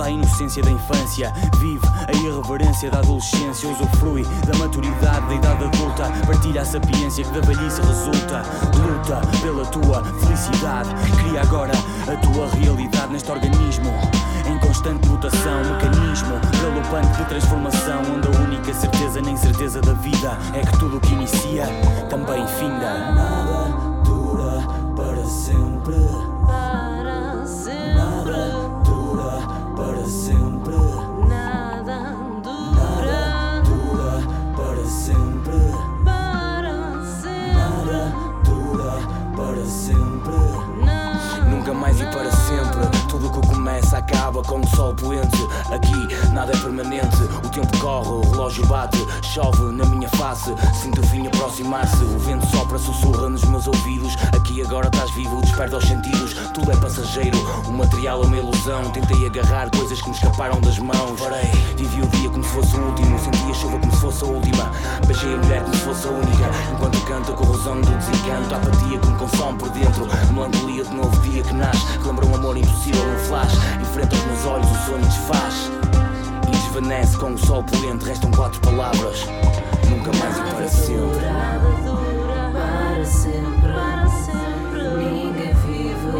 Toda a inocência da infância. Vive a irreverência da adolescência. Usufrui da maturidade da idade adulta. Partilha a sapiência que da velhice resulta. Luta pela tua felicidade. Cria agora a tua realidade neste organismo. Em constante mutação, mecanismo galopante de transformação. Onde a única certeza, nem certeza da vida, é que tudo o que inicia também finda. Nada dura para sempre. Acaba com o sol poente. Aqui nada é permanente. O tempo corre, o relógio bate, chove na minha face. Sinto o fim aproximar-se. O vento sopra, sussurra nos meus ouvidos. Aqui agora estás vivo, desperta os sentidos. Tudo é passageiro, o material é uma ilusão. Tentei agarrar coisas que me escaparam das mãos. Parei, o dia como se fosse o último. Senti a chuva como se fosse a última. Beijei a mulher como se fosse a única. Enquanto canto a corrosão do desencanto, a apatia que me consome por dentro. Melancolia de novo dia que nasce. Lembra um amor impossível, um flash. Enfrenta os meus olhos, o sonho desfaz. E desvanece com o sol poente. Restam quatro palavras. Nunca mais e para sempre. Dura para sempre, para sempre. Ninguém vive,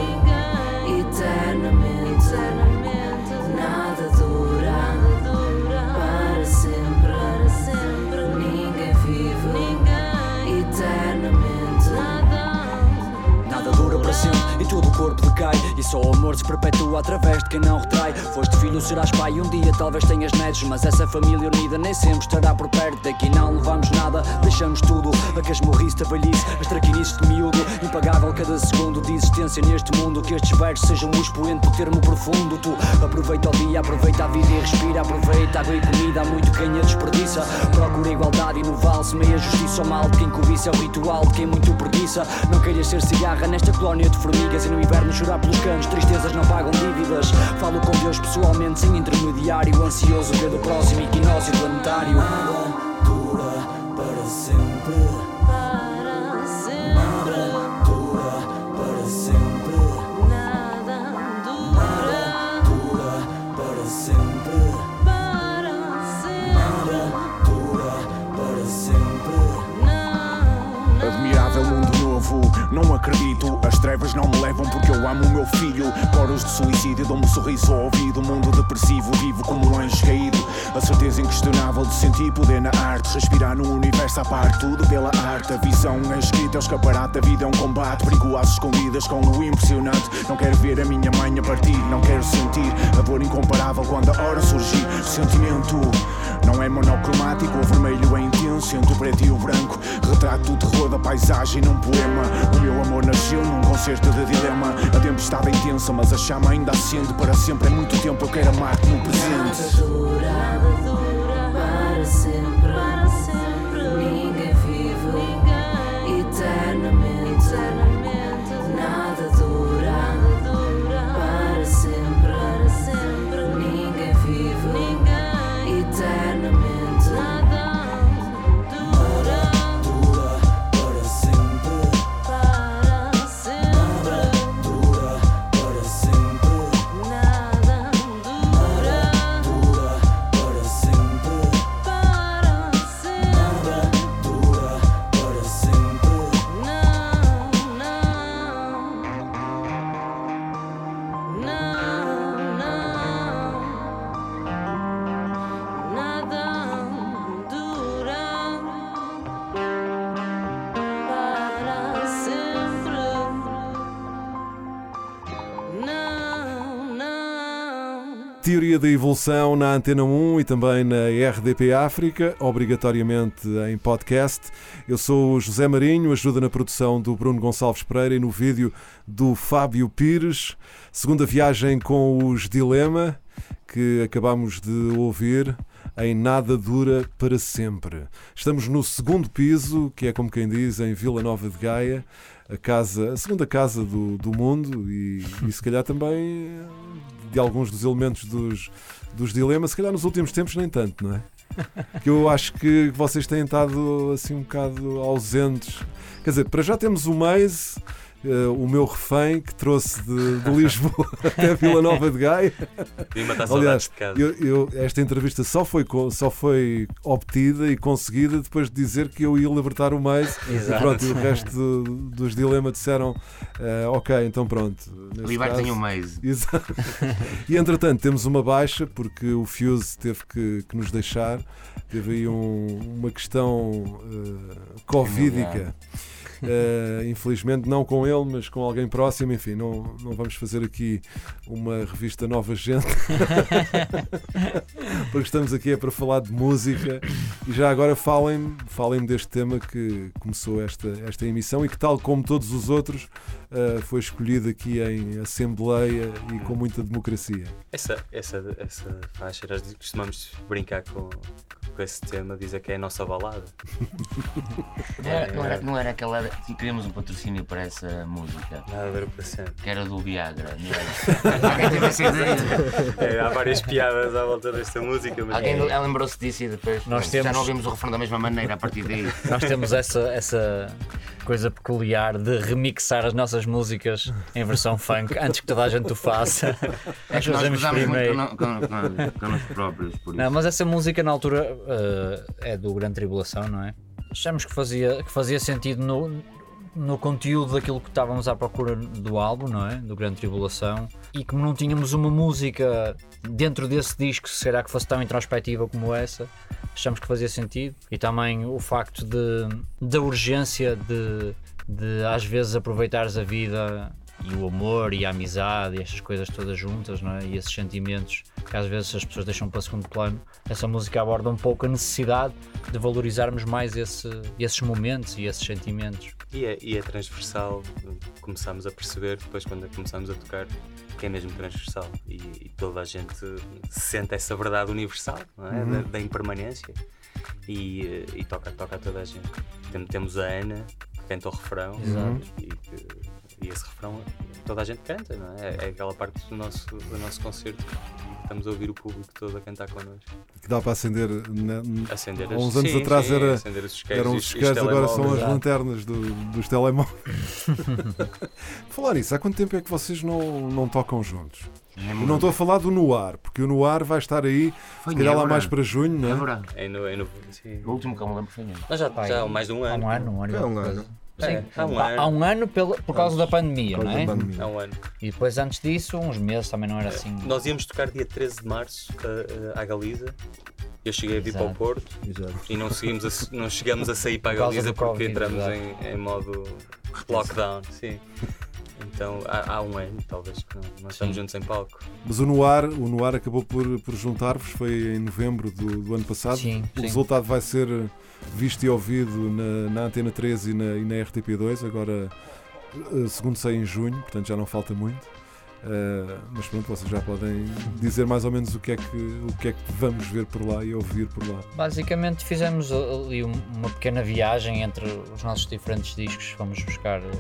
eternamente, eternamente. Nada dura, para sempre, para sempre. Ninguém vive, ninguém eternamente. Nada. Dura para sempre e todo o corpo decai E só o amor se perpetua através de quem não retrai. Foste filho, serás pai, um dia talvez tenhas netos Mas essa família unida nem sempre estará por perto. Daqui não levamos nada, deixamos tudo. A que as morrice da velhice, as traquinices de miúdo. Impagável cada segundo de existência neste mundo. Que estes versos sejam o expoente do termo profundo. Tu aproveita o dia, aproveita a vida e respira. Aproveita água e comida, há muito quem a desperdiça. Procura igualdade e no vale semeia justiça ao mal De quem cobiça. É o ritual de quem muito preguiça. Não queiras ser cigarra nesta colónia de formigas E no inverno chorar pelos canos, tristezas não pagam dívidas Falo com Deus pessoalmente, sem intermediário Ansioso pelo próximo equinócio planetário Nada dura para sempre Para sempre, Dura para sempre nada dura. Dura para sempre Para sempre, Dura para sempre. Admirável mundo novo, não acredito. As trevas não me levam porque eu amo o meu filho. Coros de suicídio dão-me um sorriso ao ouvido. Mundo depressivo, vivo como um anjo caído. A certeza inquestionável de sentir poder na arte. Respirar no universo à parte, tudo pela arte. A visão é escrita, é o escaparate. A vida é um combate, perigo às escondidas com o impressionante. Não quero ver a minha mãe a partir, não quero sentir a dor incomparável quando a hora surgir. Sentimento não é monocromático, o vermelho é intenso entre o preto e o branco. Retrato o terror da paisagem num poema. O meu amor nasceu num concerto de dilema. A tempestade é intensa, mas a chama ainda acende para sempre. É muito tempo, eu quero amar-te no presente. dura, nada dura sempre, para sempre. Da Evolução na Antena 1 e também na RDP África, obrigatoriamente em podcast. Eu sou o José Marinho, ajuda na produção do Bruno Gonçalves Pereira e no vídeo do Fábio Pires. Segunda viagem com os Dilema, que acabamos de ouvir em Nada Dura para Sempre. Estamos no segundo piso, que é como quem diz, em Vila Nova de Gaia, a, casa, a segunda casa do, do mundo e, e se calhar também de alguns dos elementos dos, dos dilemas, se calhar nos últimos tempos nem tanto, não é? Que eu acho que vocês têm estado assim um bocado ausentes. Quer dizer, para já temos o Maze, eh, o meu refém que trouxe de, de Lisboa até Vila Nova de Gaia. Aliás, eu, eu- esta entrevista só foi, só foi obtida e conseguida depois de dizer que eu ia libertar o Maze. E pronto, e o resto do- dos dilemas disseram: eh, Ok, então pronto. Libertem o mês. Exato. E entretanto temos uma baixa porque o Fuse teve que, que nos deixar. Teve aí um- uma questão eh, covídica. Eh, infelizmente não com ele, mas com alguém próximo. Enfim, não, não vamos fazer aqui uma revista Nova Gente. porque estamos aqui é para falar de música. E já agora falem-me falem deste tema que começou esta, esta emissão e que, tal como todos os outros, eh, foi escolhido aqui em Assembleia e com muita democracia. Essa, essa, essa faixa, nós costumamos brincar com, com esse tema, dizer que é a nossa balada. Não era, não era, não era aquela. Queríamos um patrocínio para essa música, Nada a ver para sempre. que era do Viagra, não era? Alguém teve essa ideia? É, há várias piadas à volta desta música, mas Alguém ela lembrou-se disso e depois. Nós Já temos- não ouvimos o refrão da mesma maneira a partir daí. Nós temos essa, essa coisa peculiar de remixar as nossas músicas em versão funk antes que toda a gente o faça. É Nós que nós fazemos gozamos muito primeiro. con- con- con- connosco próprios, por isso. Não, mas essa música na altura eh, é do Grande Tribulação, não é? Achamos que fazia, que fazia sentido no, no conteúdo daquilo que estávamos à procura do álbum, não é? Do Grande Tribulação. E como não tínhamos uma música dentro desse disco, será que fosse tão introspectiva como essa? Achamos que fazia sentido. E também o facto de, da urgência de, de às vezes aproveitares a vida e o amor e a amizade e estas coisas todas juntas, não é? E esses sentimentos que às vezes as pessoas deixam para segundo plano. Essa música aborda um pouco a necessidade de valorizarmos mais esse- esses momentos e esses sentimentos. E é, e é transversal, começámos a perceber depois quando começámos a tocar que é mesmo transversal e, e toda a gente sente essa verdade universal não é? da, da impermanência e, eh, e toca, toca a toda a gente. Tem- Temos a Ana que canta o refrão Exato. e, que- e esse refrão toda a gente canta, não é? É aquela parte do nosso, do nosso concerto e estamos a ouvir o público todo a cantar connosco. Que dá para acender. na- Acender Há as- uns anos sim, atrás sim, era- acender os isqueiros eram os os- isqueiros, agora são as lanternas do- dos telemóveis. falar isso, há quanto tempo é que vocês não, não tocam juntos? É não estou a falar do Noir, porque o Noir vai estar aí, Foi se calhar lá mais para junho, não é? É no, é no, sim. O último que eu me lembro foi. Nós já, já há aí- mais de um Há ano. um ano, um ano. É um ano. É, há um Há, ano. há um ano pela- por causa da pandemia, Por não é? da pandemia. Há um ano. E depois antes disso, uns meses também não era assim. Nós íamos tocar dia 13 de março uh, uh, à Galiza. Eu cheguei a vir para o. Porto Exato. e não, seguimos a- não chegamos a sair para a Por causa Galiza do porque Covid, entramos em, em modo lockdown. Sim. Então há, há um ano, talvez, que não, nós estamos juntos em palco. Mas o Noir, o Noir acabou por, por juntar-vos, foi em novembro do, do ano passado. Sim, o sim. resultado vai ser visto e ouvido na, na Antena 13 e na, e na RTP2, agora eh, segundo sei em junho, portanto já não falta muito. Eh, mas pronto, vocês já podem dizer mais ou menos o que, é que, o que é que vamos ver por lá e ouvir por lá. Basicamente fizemos ali um- uma pequena viagem entre os nossos diferentes discos. Fomos buscar eh,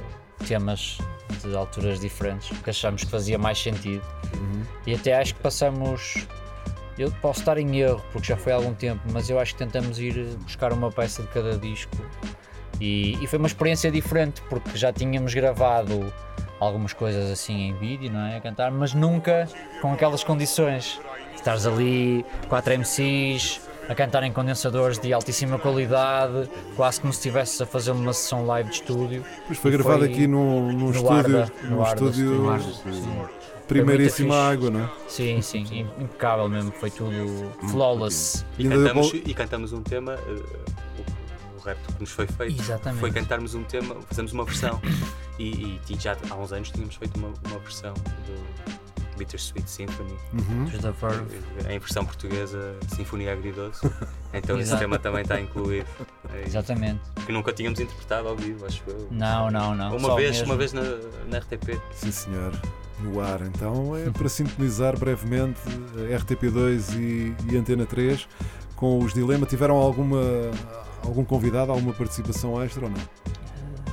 temas de alturas diferentes que achamos que fazia mais sentido. E até acho que passamos. Eu posso estar em erro porque já foi há algum tempo, mas eu acho que tentamos ir buscar uma peça de cada disco. E, e foi uma experiência diferente porque já tínhamos gravado algumas coisas assim em vídeo, não é? A cantar, mas nunca com aquelas condições. Estares ali, quatro MCs, a cantar em condensadores de altíssima qualidade, quase como se estivesse a fazer uma sessão live de estúdio. Pois foi gravado aqui num, num no estúdio, Arda, num no Arda estúdio Studio. primeiríssima água, não é? Sim, sim, im- impecável mesmo, foi tudo flawless. E cantamos, e cantamos um tema, uh, o, o rap que nos foi feito Exatamente. foi cantarmos um tema, fazemos uma versão. E, e- e já há uns anos tínhamos feito uma, uma versão do, Bittersweet Symphony. Uhum. Em versão portuguesa, Sinfonia Agridoce. Então esse tema também está incluído. É, Exatamente. que nunca tínhamos interpretado ao vivo, acho eu. Não, não, não. Uma só vez, mesmo. uma vez na, na RTP. Sim, senhor. No ar, então é para sintonizar brevemente a RTP2 e, e Antena 3 com os Dilema. Tiveram alguma algum convidado, alguma participação extra ou não?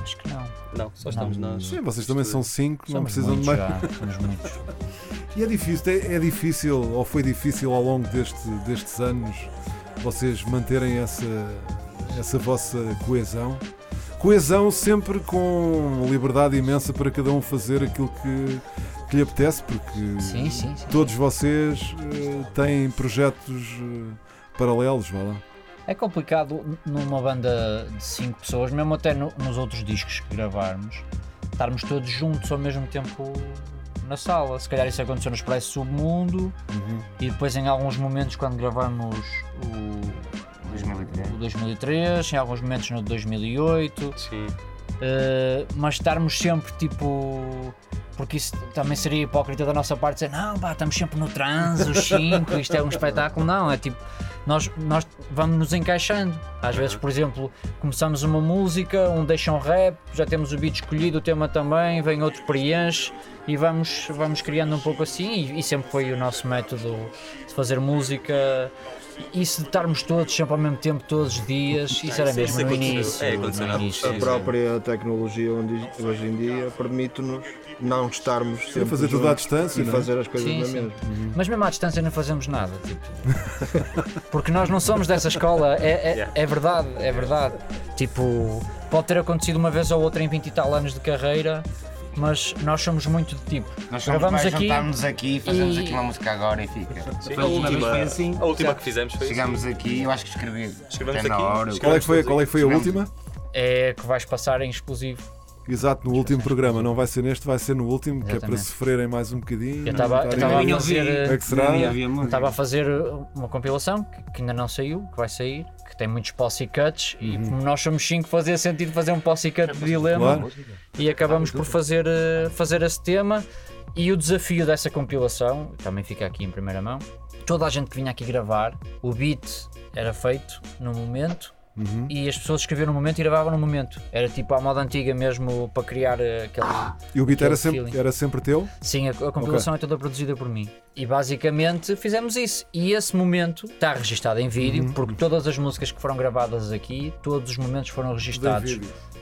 Acho que não. Não, só Não. estamos nós. Sim, vocês também são cinco, não Somos precisam de mais. já, somos muitos. E é difícil, é, é difícil, ou foi difícil ao longo deste, destes anos, vocês manterem essa, essa vossa coesão? Coesão sempre com liberdade imensa para cada um fazer aquilo que, que lhe apetece, porque Sim, sim, sim. todos vocês eh, têm projetos eh, paralelos, vá lá. É complicado numa banda de 5 pessoas, mesmo até no- nos outros discos que gravarmos, estarmos todos juntos ao mesmo tempo na sala. Se calhar isso aconteceu no Expresso Submundo e depois em alguns momentos quando gravamos o, 2003. o 2003, em alguns momentos no 2008. Sim. Uh, mas estarmos sempre tipo. Porque isso também seria hipócrita da nossa parte dizer não, pá, estamos sempre no transe, os 5, isto é um espetáculo. Não, é tipo, nós, nós vamos nos encaixando. Às vezes, por exemplo, começamos uma música, um deixa um rap, já temos o beat escolhido, o tema também, vem outro preenche e vamos, vamos criando um pouco assim. E, e sempre foi o nosso método de fazer música. Isso de estarmos todos sempre ao mesmo tempo, todos os dias, isso era mesmo no início. É, no início. A própria tecnologia hoje em dia permite-nos não estarmos sempre fazer tudo à distância, e não é? fazer as coisas Sim, na sim. mesma. Mas mesmo à distância não fazemos nada, tipo. Porque nós não somos dessa escola, é, é, Yeah. é verdade, é verdade. Tipo, pode ter acontecido uma vez ou outra em 20 e tal anos de carreira, mas nós somos muito de tipo. Nós somos Gravamos mais aqui juntarmos aqui, fazemos e- aqui uma música agora e fica. Sim, Foi a última foi assim. a última que fizemos foi Chegámos aqui, eu acho que escrevi. Escrevemos aqui, hora. Qual é que foi, qual é que foi a última? é que vais passar em exclusivo. Exato, no último programa. Não vai ser neste, vai ser no último, que é para sofrerem mais um bocadinho. Eu estava eu estarem- estava a fazer, é estava a fazer uma compilação que, que ainda não saiu, que vai sair, que tem muitos posse cuts e como nós somos 5 fazia sentido fazer um posse cut de dilema. Claro. e acabamos por fazer, eh, fazer esse tema. E o desafio dessa compilação, também fica aqui em primeira mão, toda a gente que vinha aqui gravar, o beat era feito no momento Uhum. e as pessoas escreviam no momento e gravavam no momento. Era tipo à moda antiga mesmo para criar eh, aquele. E o beat era sempre, era sempre teu? Sim, a, a compilação é toda produzida por mim. E basicamente fizemos isso. E esse momento está registado em vídeo, Uhum. porque todas as músicas que foram gravadas aqui, todos os momentos foram registados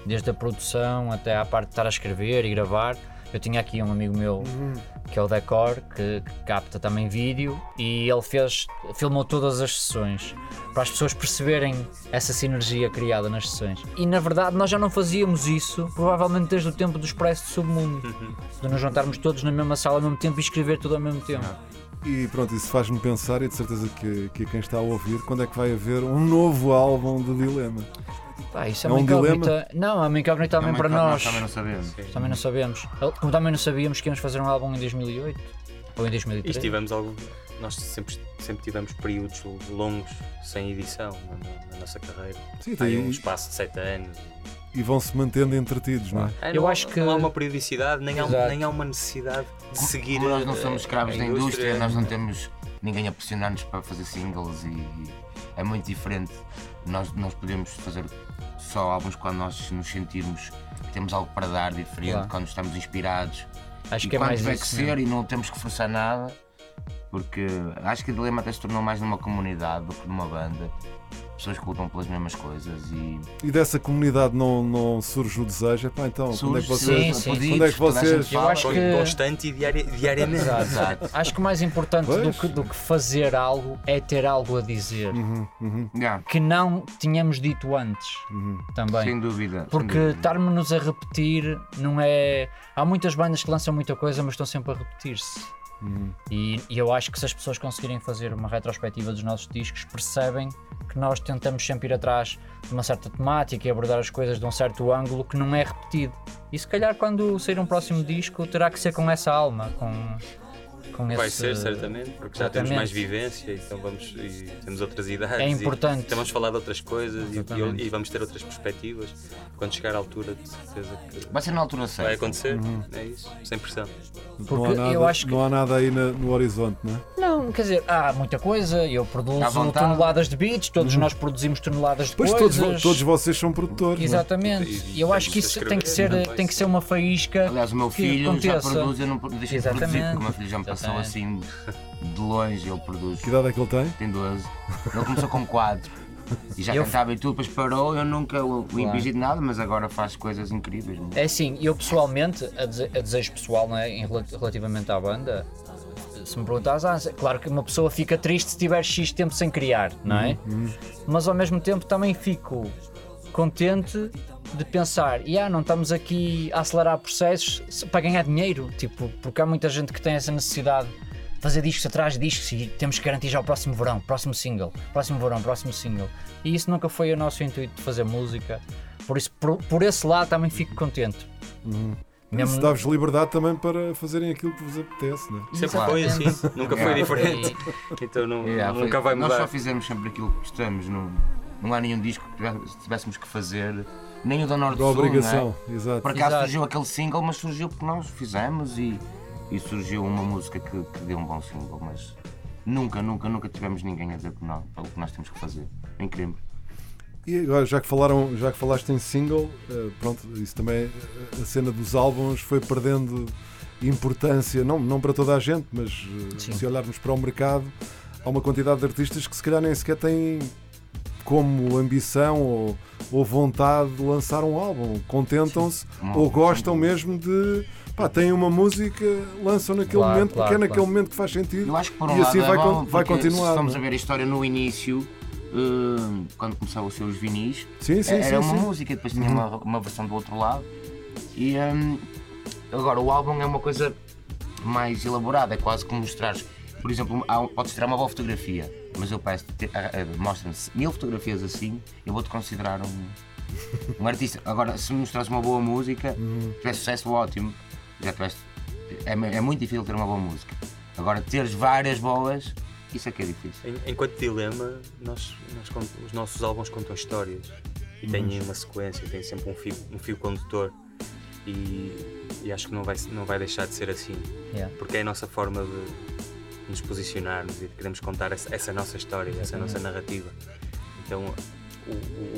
desde a produção até à parte de estar a escrever e gravar. Eu tinha aqui um amigo meu que é o Decor, que, que capta também vídeo e ele fez, filmou todas as sessões para as pessoas perceberem essa sinergia criada nas sessões. E na verdade nós já não fazíamos isso, provavelmente desde o tempo do Expresso de Submundo, de nos juntarmos todos na mesma sala ao mesmo tempo e escrever tudo ao mesmo tempo. E pronto, isso faz-me pensar, e de certeza que, que quem está a ouvir, quando é que vai haver um novo álbum de Dilema? Pá, isso é, É uma um incógnita. Não, é uma incógnita também Também para nós também não sabemos. Também não sabemos. Como também não sabíamos que íamos fazer um álbum em 2008 ou em E 2003. tivemos algum. Nós sempre, sempre tivemos períodos longos sem edição na, na- nossa carreira. Sim, Aí tem- um espaço de 7 anos. E vão-se mantendo entretidos, não é? Eu não, acho que- não há uma periodicidade, nem há, nem há uma necessidade de seguir. Como nós não somos escravos da indústria, nós não temos ninguém a pressionar-nos para fazer singles e, e é muito diferente. Nós, nós podemos fazer só álbuns quando nós nos sentirmos que temos algo para dar diferente, Claro. quando estamos inspirados. Acho e que é mais tiver isso, que né? ser e não temos que forçar nada, porque acho que a Dilema até se tornou mais numa comunidade do que numa banda. Pessoas que lutam pelas mesmas coisas e E dessa comunidade não, não surge o desejo, epá, então, quando é que surge vocês. Sim, sim. Quando é que vocês- Eu acho que- Constante e diari- diariamente. Exato. Acho que o mais importante do que, do que fazer algo é ter algo a dizer. Uhum, uhum, Yeah, Que não tínhamos dito antes uhum. também. sem dúvida. Porque estarmos-nos a repetir não é. Há muitas bandas que lançam muita coisa, mas estão sempre a repetir-se. Uhum. E, e eu acho que se as pessoas conseguirem fazer uma retrospectiva dos nossos discos, percebem que nós tentamos sempre ir atrás de uma certa temática e abordar as coisas de um certo ângulo que não é repetido. E se calhar quando sair um próximo disco terá que ser com essa alma, com, com Vai esse. ser, certamente, porque já temos mais vivência então vamos, e temos outras idades. É e importante. então vamos falar de outras coisas e, e, e vamos ter outras perspectivas. Quando chegar à altura, de certeza que Vai ser na altura certa. vai acontecer. É isso, sem pressão. não, há Porque nada, eu acho que- não há nada aí na- no horizonte, não é? Não, quer dizer, há muita coisa. Eu produzo toneladas de beats, todos nós produzimos toneladas de Uhum. Pois todos, coisas. vo- todos vocês são produtores. é? Exatamente. E- E eu acho que isso tem que ser, escrever, tem que ser uma faísca. Aliás, o meu que filho já aconteça. produz, eu não deixo de produzir, Exatamente. porque o meu filho já me passou assim de longe, ele produz. Que idade é que ele tem? Tem 12. Ele começou com 4 e já Eu- cantava e tudo, depois parou. Eu nunca o, o Claro. impedi de nada, mas agora faz coisas incríveis. não é? É assim, eu pessoalmente, a, dese- a desejo pessoal não é, em rela- relativamente à banda, se me perguntas, ah, claro que uma pessoa fica triste se tiver X tempo sem criar, não é? Mas ao mesmo tempo também fico contente de pensar, e ah, não estamos aqui a acelerar processos para ganhar dinheiro, tipo, porque há muita gente que tem essa necessidade de fazer discos atrás de discos e temos que garantir já o próximo verão, próximo single, próximo verão, próximo single. E isso nunca foi o nosso intuito de fazer música. Por isso, por, por esse lado também fico contente. Isso dá-vos liberdade também para fazerem aquilo que vos apetece, não é? Sempre Claro. foi assim, nunca foi Yeah. diferente. Então não, Yeah, foi- nunca vai Nós mudar. só fizemos sempre aquilo que gostamos. Não, não há nenhum disco que tivéssemos que fazer, nem o da Norte Da Sul. obrigação, Não é? exato. Por acaso Exato. surgiu aquele single, mas surgiu porque nós fizemos e, e surgiu uma música que, que deu um bom single. Mas nunca, nunca, nunca tivemos ninguém a dizer que não, pelo que nós temos que fazer. Nem queremos. E agora, já que, falaram, já que falaste em single, eh, pronto, isso também, eh, a cena dos álbuns foi perdendo importância, não, não para toda a gente, mas eh, Sim. se olharmos para o mercado, há uma quantidade de artistas que se calhar nem sequer têm como ambição ou, ou vontade de lançar um álbum. Contentam-se ou gostam mesmo de. Pá, têm uma música, lançam naquele Claro, momento, claro, porque é naquele claro. momento que faz sentido. Eu acho que por um e assim lado vai, é bom, vai continuar. Se não a é? ver a história no início, eh, quando começavam os seus vinis, Sim, sim, era sim, uma música e depois tinha Uhum. uma, uma versão do outro lado. E hum, agora o álbum é uma coisa mais elaborada, é quase como mostrares. Por exemplo, há podes tirar uma boa fotografia, mas eu peço, ah, ah, mostra-me mil fotografias assim, eu vou-te considerar um, um artista. Agora, se me mostrares uma boa música, Uhum. tivesse sucesso, ótimo. Já tiveste, é, é muito difícil ter uma boa música. Agora, teres várias boas, isso é que é difícil. Enquanto dilema, nós, nós os nossos álbuns contam histórias e têm uma sequência, têm sempre um fio, um fio condutor e, e acho que não vai, não vai deixar de ser assim, Yeah. porque é a nossa forma de nos posicionarmos e de queremos contar essa, essa nossa história, essa nossa narrativa. Então o,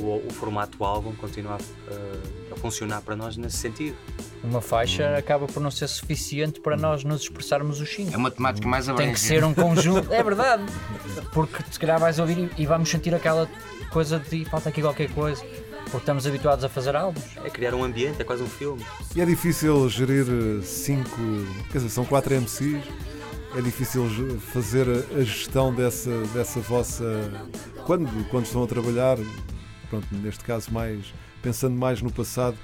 o- o formato álbum continua a, a funcionar para nós nesse sentido. Uma faixa acaba por não ser suficiente para nós nos expressarmos os É cinco. uma temática mais Tem abrangente. que ser um conjunto. É verdade. Porque se calhar vais ouvir e e vamos sentir aquela coisa de falta aqui qualquer coisa. Porque estamos habituados a fazer álbuns. É criar um ambiente, é quase um filme. E é difícil gerir eh, cinco, quer dizer, são quatro MCs. É difícil fazer a gestão dessa, dessa vossa. Quando, quando estão a trabalhar, pronto, neste caso, mais pensando mais no passado,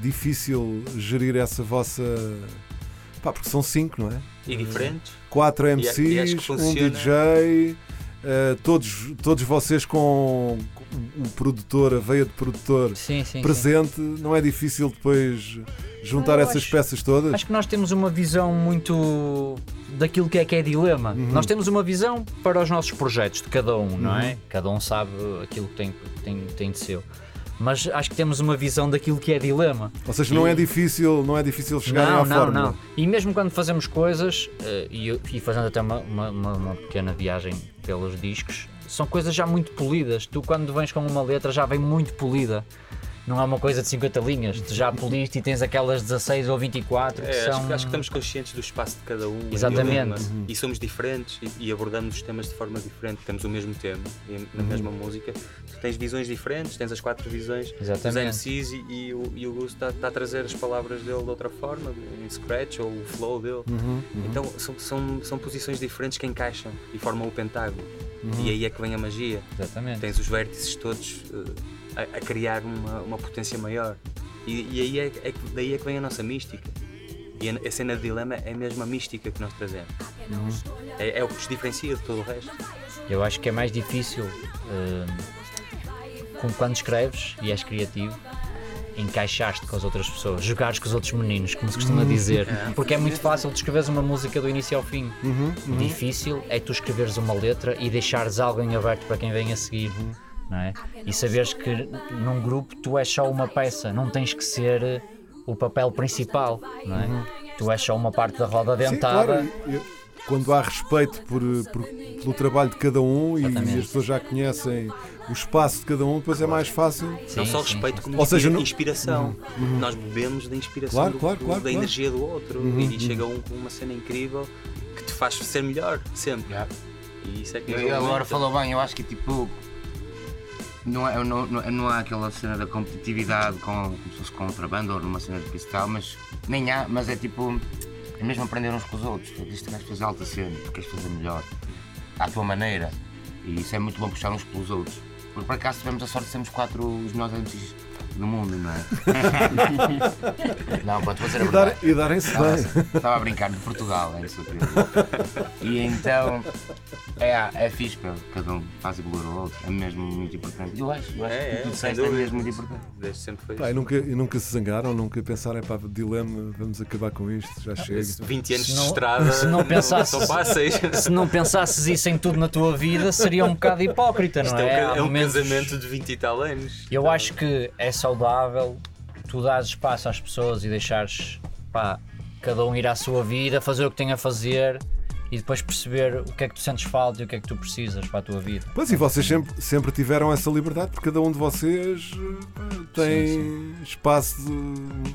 difícil gerir essa vossa. Pá, porque são cinco, não é? E diferentes. Quatro E a- e MCs, um. DJ, eh, todos, todos vocês com o produtor, a veia de produtor Sim, sim. sim. presente, não é difícil depois juntar Não, eu essas acho- peças todas? Acho que nós temos uma visão muito daquilo que é que é dilema. Uhum. Nós temos uma visão para os nossos projetos de cada um, não Uhum. é? Cada um sabe aquilo que tem, tem, tem de seu. Mas acho que temos uma visão daquilo que é dilema. Ou seja, não é difícil, não é difícil chegarem não, à não, fórmula. não. E mesmo quando fazemos coisas, eh, e, eu- fazendo até uma, uma- uma pequena viagem pelos discos, são coisas já muito polidas. Tu, quando vens com uma letra, já vem muito polida. Não é uma coisa de 50 linhas, tu já poliste e tens aquelas 16 ou 24 que É, acho, são. que- acho que estamos conscientes do espaço de cada um Exatamente. dilema. Uhum. e somos diferentes e, e abordamos os temas de forma diferente. Temos o mesmo tema e Uhum. na mesma música. Tu tens visões diferentes, tens as quatro visões dos Exatamente. MCs e, e o, e o Gus está, está a trazer as palavras dele de outra forma, em scratch ou o flow dele. Uhum, uhum. Então são, são, são posições diferentes que encaixam e formam o pentágono. Uhum. E aí é que vem a magia. Exatamente. Tens os vértices todos eh, a, a criar uma, uma potência maior. E, e aí é, é que- daí é que vem a nossa mística. E a, a cena de dilema é mesmo a mística que nós trazemos. É, é o que nos diferencia de todo o resto. Eu acho que é mais difícil hum, como quando escreves e és criativo, encaixar-te com as outras pessoas, jogares com os outros meninos, como se costuma dizer. Porque é muito fácil tu escreveres uma música do início ao fim. Uhum, O difícil é tu escreveres uma letra e deixares algo em aberto para quem vem a seguir. Não é? E saberes que num grupo tu és só uma peça, não tens que ser o papel principal. Não é? Tu és só uma parte da roda Sim, dentada. claro. E- e Quando há respeito por, por- pelo trabalho de cada um e, Exatamente. as pessoas já conhecem o espaço de cada um, depois é mais fácil. não Sim, só sim, respeito sim. como Ou seja, inspira- não- inspiração. Nós bebemos da inspiração Claro, do- claro, do- claro, da claro. energia do outro Uhum, e uhum. chega um com uma cena incrível que te faz ser melhor, sempre. Yeah. E isso é que Eu- eu agora falou bem, eu acho que tipo. Não, é, não, não, não há aquela cena da competitividade com, como se fosse banda ou numa cena de cristal, mas nem há, mas é tipo. É mesmo aprender uns com os outros. Tu dizes que fazer alta cena, tu queres fazer melhor, à tua maneira. E isso é muito bom puxar uns pelos outros. Porque por acaso tivemos a sorte de sermos quatro os melhores MCs do mundo, não é? não, pode fazer a E, dar- verdade. e darem-se Estava, bem. estava a brincar de Portugal, é isso. E então é, é fixe, pá, cada um faz evoluir o outro, é mesmo muito importante. Eu acho, eu acho É, que é, tu sem disseste é dúvida. mesmo muito importante. Desde sempre foi Pá, e, nunca, e nunca se zangaram, nunca pensaram, é pá, dilema, vamos acabar com isto, já chega. 20 anos Se de não- estrada se não pensasses- são fáceis. Se não pensasses isso em tudo na tua vida, seria um bocado hipócrita, não Isto é um, é? é um momentos- casamento de 20 e tal anos. Eu acho que é saudável tu dares espaço às pessoas e deixares pá, cada um ir à sua vida, fazer o que tem a fazer e depois perceber o que é que tu sentes falta e o que é que tu precisas para a tua vida. Pois e vocês sempre, sempre tiveram essa liberdade, porque cada um de vocês tem espaço de,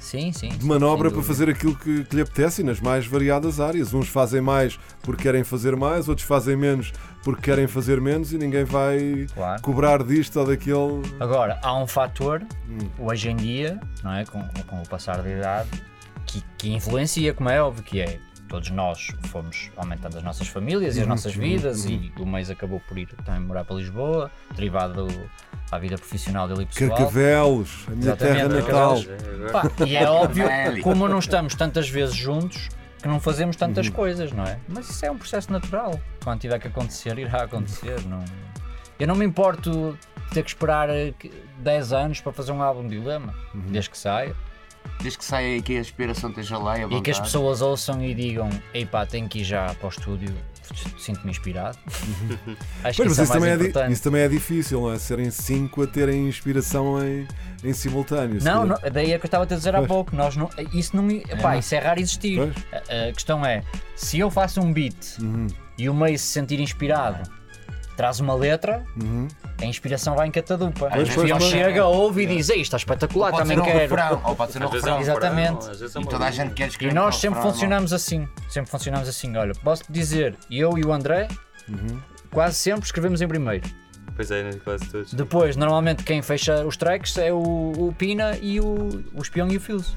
Sim, sim. de manobra para fazer aquilo que, que lhe apetece e nas mais variadas áreas. Uns fazem mais porque querem fazer mais, outros fazem menos porque querem fazer menos e ninguém vai Claro. cobrar disto ou daquele. Agora, há um fator, Hum. hoje em dia, não é? com, com o passar da idade, que, que influencia, como é óbvio, que é todos nós fomos aumentando as nossas famílias e as Uhum, nossas uhum, vidas uhum. e o mês acabou por ir também morar para Lisboa, derivado do- à vida profissional dele e pessoal. Carcavelos, a minha terra Exatamente, natal. Carcavelos. Pá, e é óbvio, como não estamos tantas vezes juntos, que não fazemos tantas Uhum. coisas, não é? Mas isso é um processo natural. Quando tiver que acontecer, irá acontecer. Não... Eu não me importo ter que esperar eh, que- 10 anos para fazer um álbum de dilema, Uhum. desde que saia. Desde que saia e que a inspiração esteja lá e a E que as pessoas ouçam e digam: Ei pá, tenho que ir já para o estúdio, sinto-me inspirado. Acho que Pois, mas isso é isso também é, isso também é difícil, não é? Serem cinco a terem inspiração em, em simultâneo. Não, não, daí é que eu estava a te dizer há Pois. pouco. Nós não, isso, não me, pá, isso é raro existir. A, a questão é: se eu faço um beat Uhum, e o meio se sentir inspirado, traz uma letra, uhum. a inspiração vai em catadupa. O pois. chega, ouve e diz: Ei, está espetacular, também um quero. refrão, ou pode ser um Às é refrão. refrão, Exatamente. é E toda a gente quer E escrever nós um sempre refrão, funcionamos assim. Sempre funcionamos assim. Olha, posso dizer, eu e o André, Uhum. quase sempre escrevemos em primeiro. Pois é, quase todos. Depois, normalmente, quem fecha os tracks é o, o Pina e o, o Espião e o Fuse.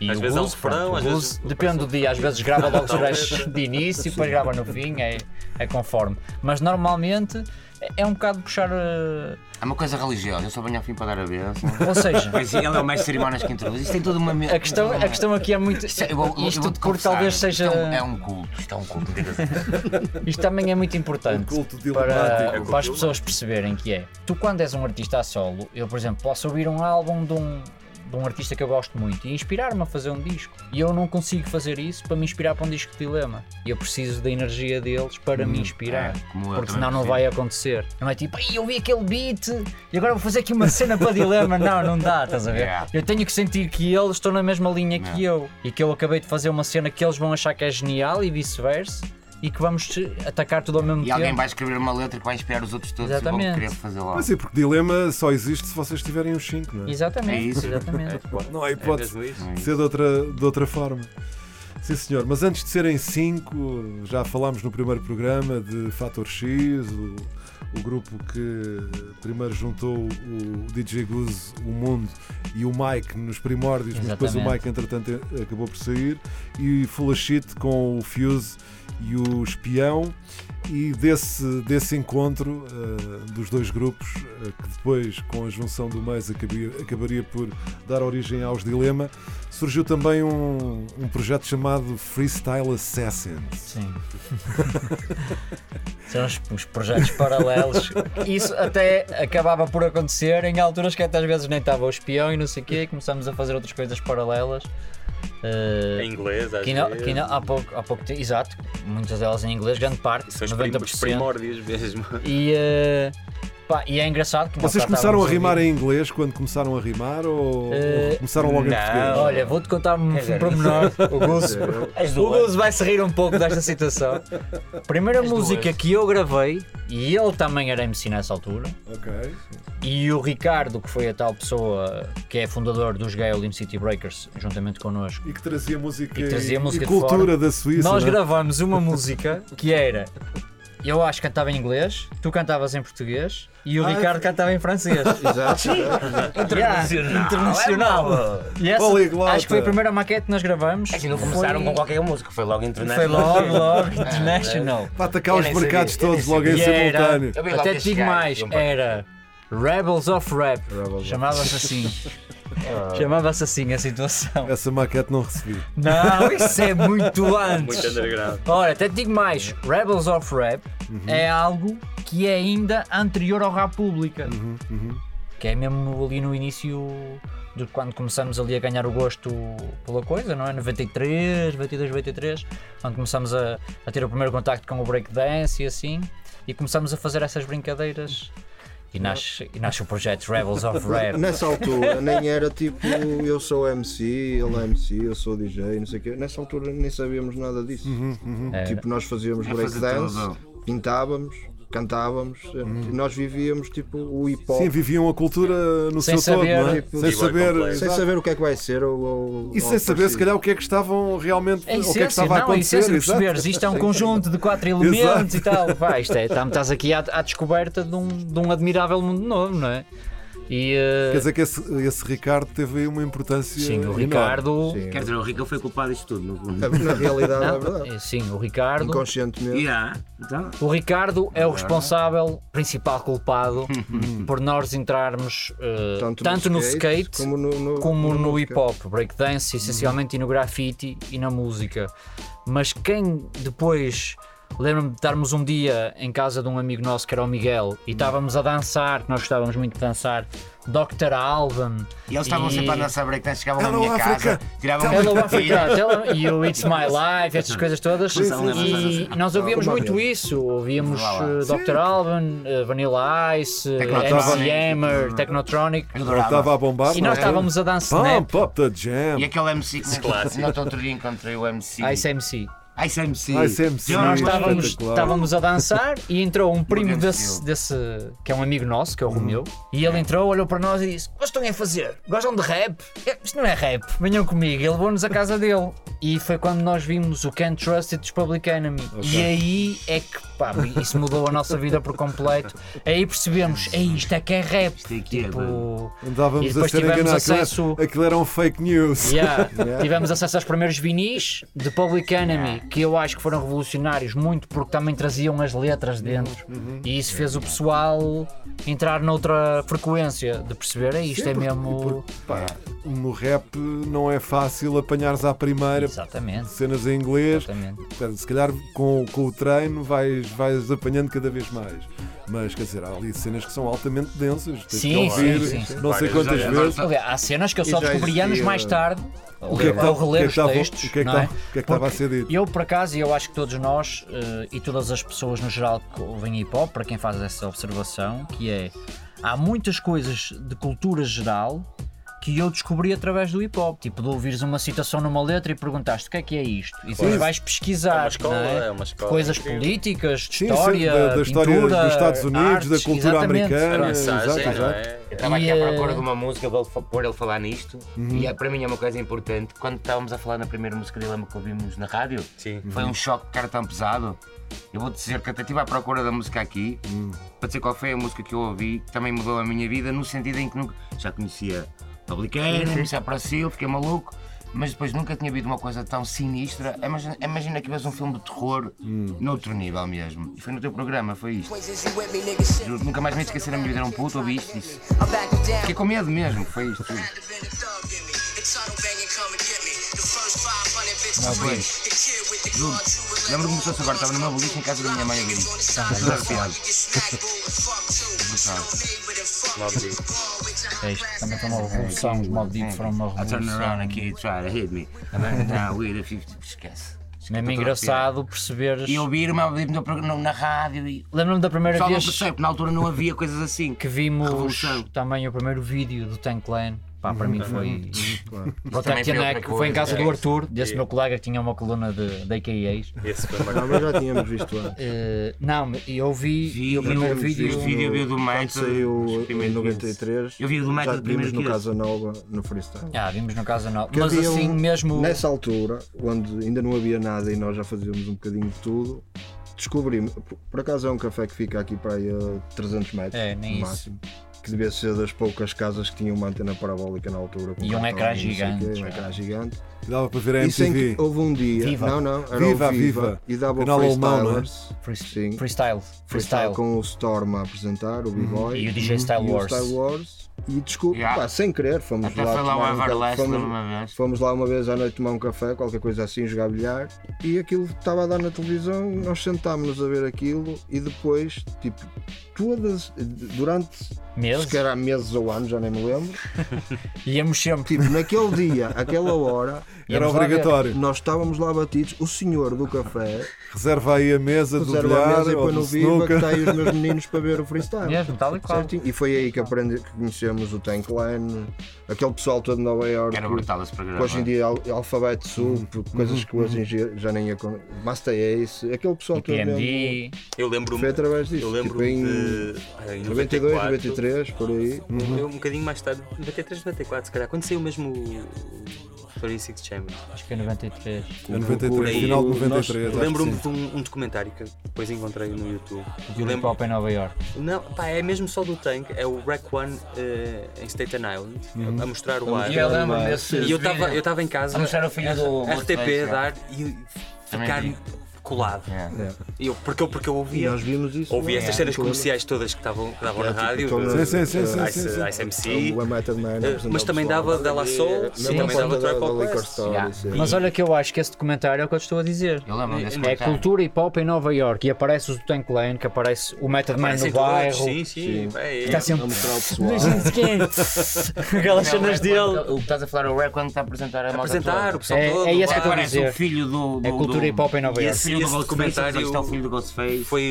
E Às o vezes é um refrão, às vezes- depende do dia, às vezes grava logo os letra. de início, depois grava no fim, é, é conforme. Mas normalmente é- um bocado puxar. eh, É uma coisa religiosa, eu só venho ao fim para dar a benção. Ou seja, Pois ele é o de cerimónias que introduz. Isto tem toda uma. a questão, a questão aqui é muito. Isto, é- eu vou- eu Isto confessar, talvez seja. Isto é um, é um culto, isto é um culto. assim. Isto também é muito importante Um culto para, para as pessoas perceberem que é. Tu, quando és um artista a solo, eu, por exemplo, posso ouvir um álbum de um, de um artista que eu gosto muito e inspirar-me a fazer um disco. E eu não consigo fazer isso para me inspirar para um disco de dilema. E eu preciso da energia deles para me inspirar. é, porque senão não vai acontecer. Não é tipo, "Ai, eu vi aquele beat e agora vou fazer aqui uma cena para dilema. Não, não dá, estás a ver? Yeah. Eu tenho que sentir que eles estão na mesma linha que Yeah. eu e que eu acabei de fazer uma cena que eles vão achar que é genial e vice-versa e que vamos atacar tudo ao mesmo E tempo. alguém vai escrever uma letra que vai inspirar os outros todos e Exatamente. vão querer fazer lá. Mas é porque dilema só existe se vocês tiverem os cinco, não é? Exatamente, É isso. exatamente. Não há É hipótese isso. de ser de outra, de outra forma. Sim, senhor. Mas antes de serem cinco, já falámos no primeiro programa de Fator X, o, o grupo que primeiro juntou o DJ Goose, o Mundo e o Mike nos primórdios, mas depois o Exatamente. Mike, entretanto, acabou por sair. E Full of Shit com o Fuse e o Espião. E desse, desse encontro eh, dos dois grupos, eh, que depois, com a junção do mês, acabaria, acabaria por dar origem aos Dilema, surgiu também um, um projeto chamado Freestyle Assassins. Sim. São os projetos paralelos. Isso até acabava por acontecer em alturas que até às vezes nem estava o espião e não sei o quê, e começámos a fazer outras coisas paralelas. Eh, Em inglês, às que não, que não- há pouco, há pouco tempo, exato, muitas delas em inglês, grande parte, São os prim- 90%. os primórdios mesmo. E, eh, pá, e é engraçado que Vocês começaram a rimar em inglês quando começaram a rimar ou, Eh, ou começaram logo em não. português? Olha, vou-te contar um pormenor. O Guzo, o vai se rir um pouco desta situação. Primeira música que eu gravei, e ele também era MC nessa altura, Ok. e o Ricardo, que foi a tal pessoa que é fundador dos Gale Lim City Breakers, juntamente connosco, E que trazia música E que trazia música e de cultura fora. da Suíça. nós não é? gravamos uma música que era. Eu acho que cantava em inglês, tu cantavas em português e o Ah, Ricardo cantava em francês. Exato. Internacional. internacional. Essa- Poliglota. acho que foi a primeira maquete que nós gravamos. É que não começaram Foi- com qualquer música, foi logo Foi internacional. logo, logo, international. Para atacar os mercados sabia, todos logo em simultâneo. Até te digo mais, era Rebels of Rap. Chamava-se assim. Chamava-se assim a situação. Essa maquete não recebi. Não, isso é muito antes. Muito underground. Ora, até te digo mais, Rebels of Rap é algo que é ainda anterior ao Rap Pública. Que é mesmo ali no início de quando começamos ali a ganhar o gosto pela coisa, não é? 93, 92, 93, quando começamos a, a ter o primeiro contacto com o breakdance e assim, e começamos a fazer essas brincadeiras. E nasce, e nasce o projeto Rebels of Rap. Nessa altura nem era tipo eu sou MC, ele é MC, eu sou DJ, não sei o quê. Nessa altura nem sabíamos nada disso. Era. Tipo, nós fazíamos breakdance, pintávamos, cantávamos, e nós vivíamos tipo o hip hop. Sim, viviam a cultura no Sem seu saber. todo, não é? Tipo, sem saber. sem exato. saber o que é que vai ser ou, ou- E ou sem saber, se calhar, o que é que estavam realmente. É o que é que essência, estava a não, a acontecer. essência perceberes, isto é um conjunto de quatro elementos e tal. Pá, isto é, tá- estás aqui à, à descoberta de um, de um admirável mundo novo, não é? E, eh, Quer dizer que esse, esse Ricardo teve aí uma importância. sim, o. Ricardo. Sim. Quer dizer, o Rico foi culpado disto tudo, no. Na realidade é Não, verdade. eh, sim, o Ricardo. Inconscientemente. Yeah. Então, O Ricardo é o responsável, principal culpado, por nós entrarmos eh, tanto, no skate, como no, no- como no no hip hop, breakdance, essencialmente e no grafite e na música. Mas quem depois. Lembro-me de estarmos um dia em casa de um amigo nosso que era o Miguel e estávamos a dançar, que nós gostávamos muito de dançar, Dr. Album. e eles estavam e- sempre a dançar breakdance, chegavam Hello, à minha Africa. casa, tiravam Hello Africa, e o It's My Life, estas coisas todas. E nós ouvíamos muito isso. Ouvíamos eh, Dr. Alban, eh, Vanilla Ice, eh. MC Hammer, Technotronic. Estava a bombar. E nós é? estávamos a snap. Pump up the jam. E aquele MC que outro dia encontrei o MC. Ice MC. Ice MC. Ice MC. E nós estávamos, estávamos a dançar e entrou um primo desse, desse, que é um amigo nosso, que é o Romeu, e ele entrou, olhou para nós e disse: Gostam a fazer? Gostam de rap? "É, Isto não é rap, venham comigo. Ele levou-nos à casa dele. E foi quando nós vimos o Can't Trust It dos Public Enemy. E aí é que, pá, isso mudou a nossa vida por completo. Aí percebemos: é isto é que é rap. Isto aqui é Tipo, e Andávamos a depois ser tivemos. Aquilo, acesso- era, aquilo eram fake news. Yeah. Tivemos acesso aos primeiros vinis de Public Enemy, que eu acho que foram revolucionários, muito porque também traziam as letras dentro. E isso fez o pessoal entrar noutra frequência de perceber, é isto Sim, é porque- mesmo. porque, pá, no rap não é fácil apanhares à primeira Exatamente. cenas em inglês. Exatamente. Portanto, Se calhar com, com o treino vais, vais apanhando cada vez mais. Mas quer dizer, há ali cenas que são altamente densas. Tens Sim, que ouvir sim, sim. não sei quantas vezes. vezes. Há cenas que eu só já descobri anos mais tarde. O que é que ao estava- o que reler é que estava- textos. o que é que é? estava- o que é que estava a ser dito? Eu, por acaso, e eu acho que todos nós eh, e todas as pessoas no geral que ouvem hip hop, para quem faz essa observação, que é há muitas coisas de cultura geral que eu descobri através do hip hop. Tipo, de ouvires uma citação numa letra e perguntaste o que é que é isto. E depois Sim. vais pesquisar. É uma escola, não é? é uma escola Coisas políticas, de Sim, sim, história, da, da história pintura, dos Estados Unidos, artes, da cultura exatamente. americana. A mensagem, exato, não exato. é? Eu estava aqui à eh, procura de uma música para ele fa- pôr ele falar nisto Uhum. e é, para mim é uma coisa importante. Quando estávamos a falar na primeira música dele que ouvimos na rádio, Sim. foi um choque de cara tão pesado. Eu vou dizer que até estive à procura da música aqui Hum. para dizer qual foi a música que eu ouvi que também mudou a minha vida no sentido em que nunca já conhecia Public Enemy, já para Sil, fiquei maluco. mas depois nunca tinha visto uma coisa tão sinistra. Imagina, imagina que vês um filme de terror noutro nível mesmo. E foi no teu programa, foi isto. Juro, nunca mais me esquecer na minha vida, era um puto, ouviste isso. Fiquei com medo mesmo, foi isto. tudo. Não, isto. Juro, lembro-me fosse agora, estava no meu boliche em casa da minha mãe a ver isto. Estava arrepiado. Brutal. Mob Deep. É isto, também foi uma revolução. Os Mob Deep foram uma I turn around and revolução. he try to hit me. And then now with a 50. Esquece. Mesmo engraçado perceberes. E ouvir uma vez no programa- na rádio e. Lembro-me da primeira Só não vez percebe, porque na altura não havia coisas assim. que vimos Revolução. também o primeiro vídeo do Tank Clan. Pá, para mim foi. Para o Também foi Tectinac, outra foi em casa coisa. do Arthur, desse E- meu colega que tinha uma coluna de, de AKAs. Esse foi Não, mas já tínhamos visto antes. Eh, não, eu vi, Vi o primeiro no- vídeo. vi- vídeo viu do Quando método, saiu os em primeiros 93, Eu vi o do método já primeiro vimos no que Casa Nova, no freestyle. Ah, vimos no Casa Nova. Que Mas assim um- mesmo. Nessa altura, onde ainda não havia nada e nós já fazíamos um bocadinho de tudo, descobrimos. por- acaso é um café que fica aqui para aí a 300 metros, É, nem no isso. Que devia ser das poucas casas que tinham uma antena parabólica na altura. com E um ecrã o quê, gigante, Um ecrã gigante. Dava para ver a E sem MTV. que houve um dia. Viva. Não, não, era Viva, o Viva, Viva. E dava Canal o alemão, é? Freestylers. Free- Sim. Freestyle. Freestyle. com o Storm a apresentar, o B-Boy. E o DJ Style e o Wars. Style Wars. E desculpa, Yeah. pá, sem querer, fomos Até lá. foi lá um ca- Everlast fomos, uma vez. fomos lá uma vez à noite tomar um café, qualquer coisa assim, jogar bilhar. E aquilo estava a dar na televisão, nós sentámos-nos a ver aquilo e depois, tipo, todas, durante Meses. se calhar meses ou anos, já nem me lembro, Íamos sempre. tipo, naquele dia, aquela hora, Era obrigatório. nós estávamos lá batidos, o senhor do café Reserva aí a mesa do puseram a bilhar mesa e põe no Viva que está aí os meus meninos para ver o freestyle. Mesmo, tal e qual. E foi aí que, aprendi, que conhecemos o Tank Line, aquele pessoal todo de Nova York. Era brutal esse programa. hoje em dia é al- alfabeto sup, coisas que hoje em dia já nem ia com. Master Ace, aquele pessoal todo. PMD. Eu lembro-me. Foi através disso. Eu tipo, lembro-me em de. ah, em 92, 94, 93, por aí. Eu, um bocadinho mais tarde, 93, 94, se calhar, quando saiu mesmo o 36 Chambers. Acho que é 93. É 93, Por aí, final de o- 93. acho que Lembro-me de um, um documentário que depois encontrei no YouTube. Do lembro, hop em Nova York. não, pá, é mesmo só do Tank, é o Rec One eh, em Staten Island, a, a mostrar o ar. E eu lembro desse. E eu estava eu estava em casa, A mostrar o filho do RTP a dar e ficar. Colado. É. E eu, porque, eu, porque eu ouvia, nós vimos isso. ouvia lá, estas cenas comerciais todas que estavam, que davam É, na tipo, rádio, todo- Sim, sim, sim, sim, sim, Ice- sim. Ice MC, O Method Man, eh, mas também dava Della Soul, a também dava isso é. Mas olha que eu acho que esse documentário é o que eu estou a dizer. É cultura hip hop em Nova York e aparece o Tank Lane, que aparece o Method Man no bairro. Sim, sim, é, Está A sempre. Aquelas cenas dele. O que estás a falar é o Rap quando está a apresentar a malta apresentar o pessoal É- todo. é esse que eu estou a Aparece dizer. o filho do, do É cultura hip hop em Nova E York. Filho do Ghostface, documentário está o filho do Ghostface. foi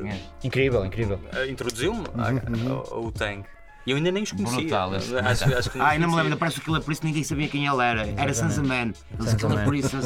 Sim. É. Incrível, incrível. eh, introduziu-me a- ao ao Tank. E eu ainda nem os conhecia. Brutal Acho, acho que Ah, ainda me lembro, parece o Killer Priest, ninguém sabia quem ele era. Era Sansa Man. Eles Sansa Killer Man. Priest,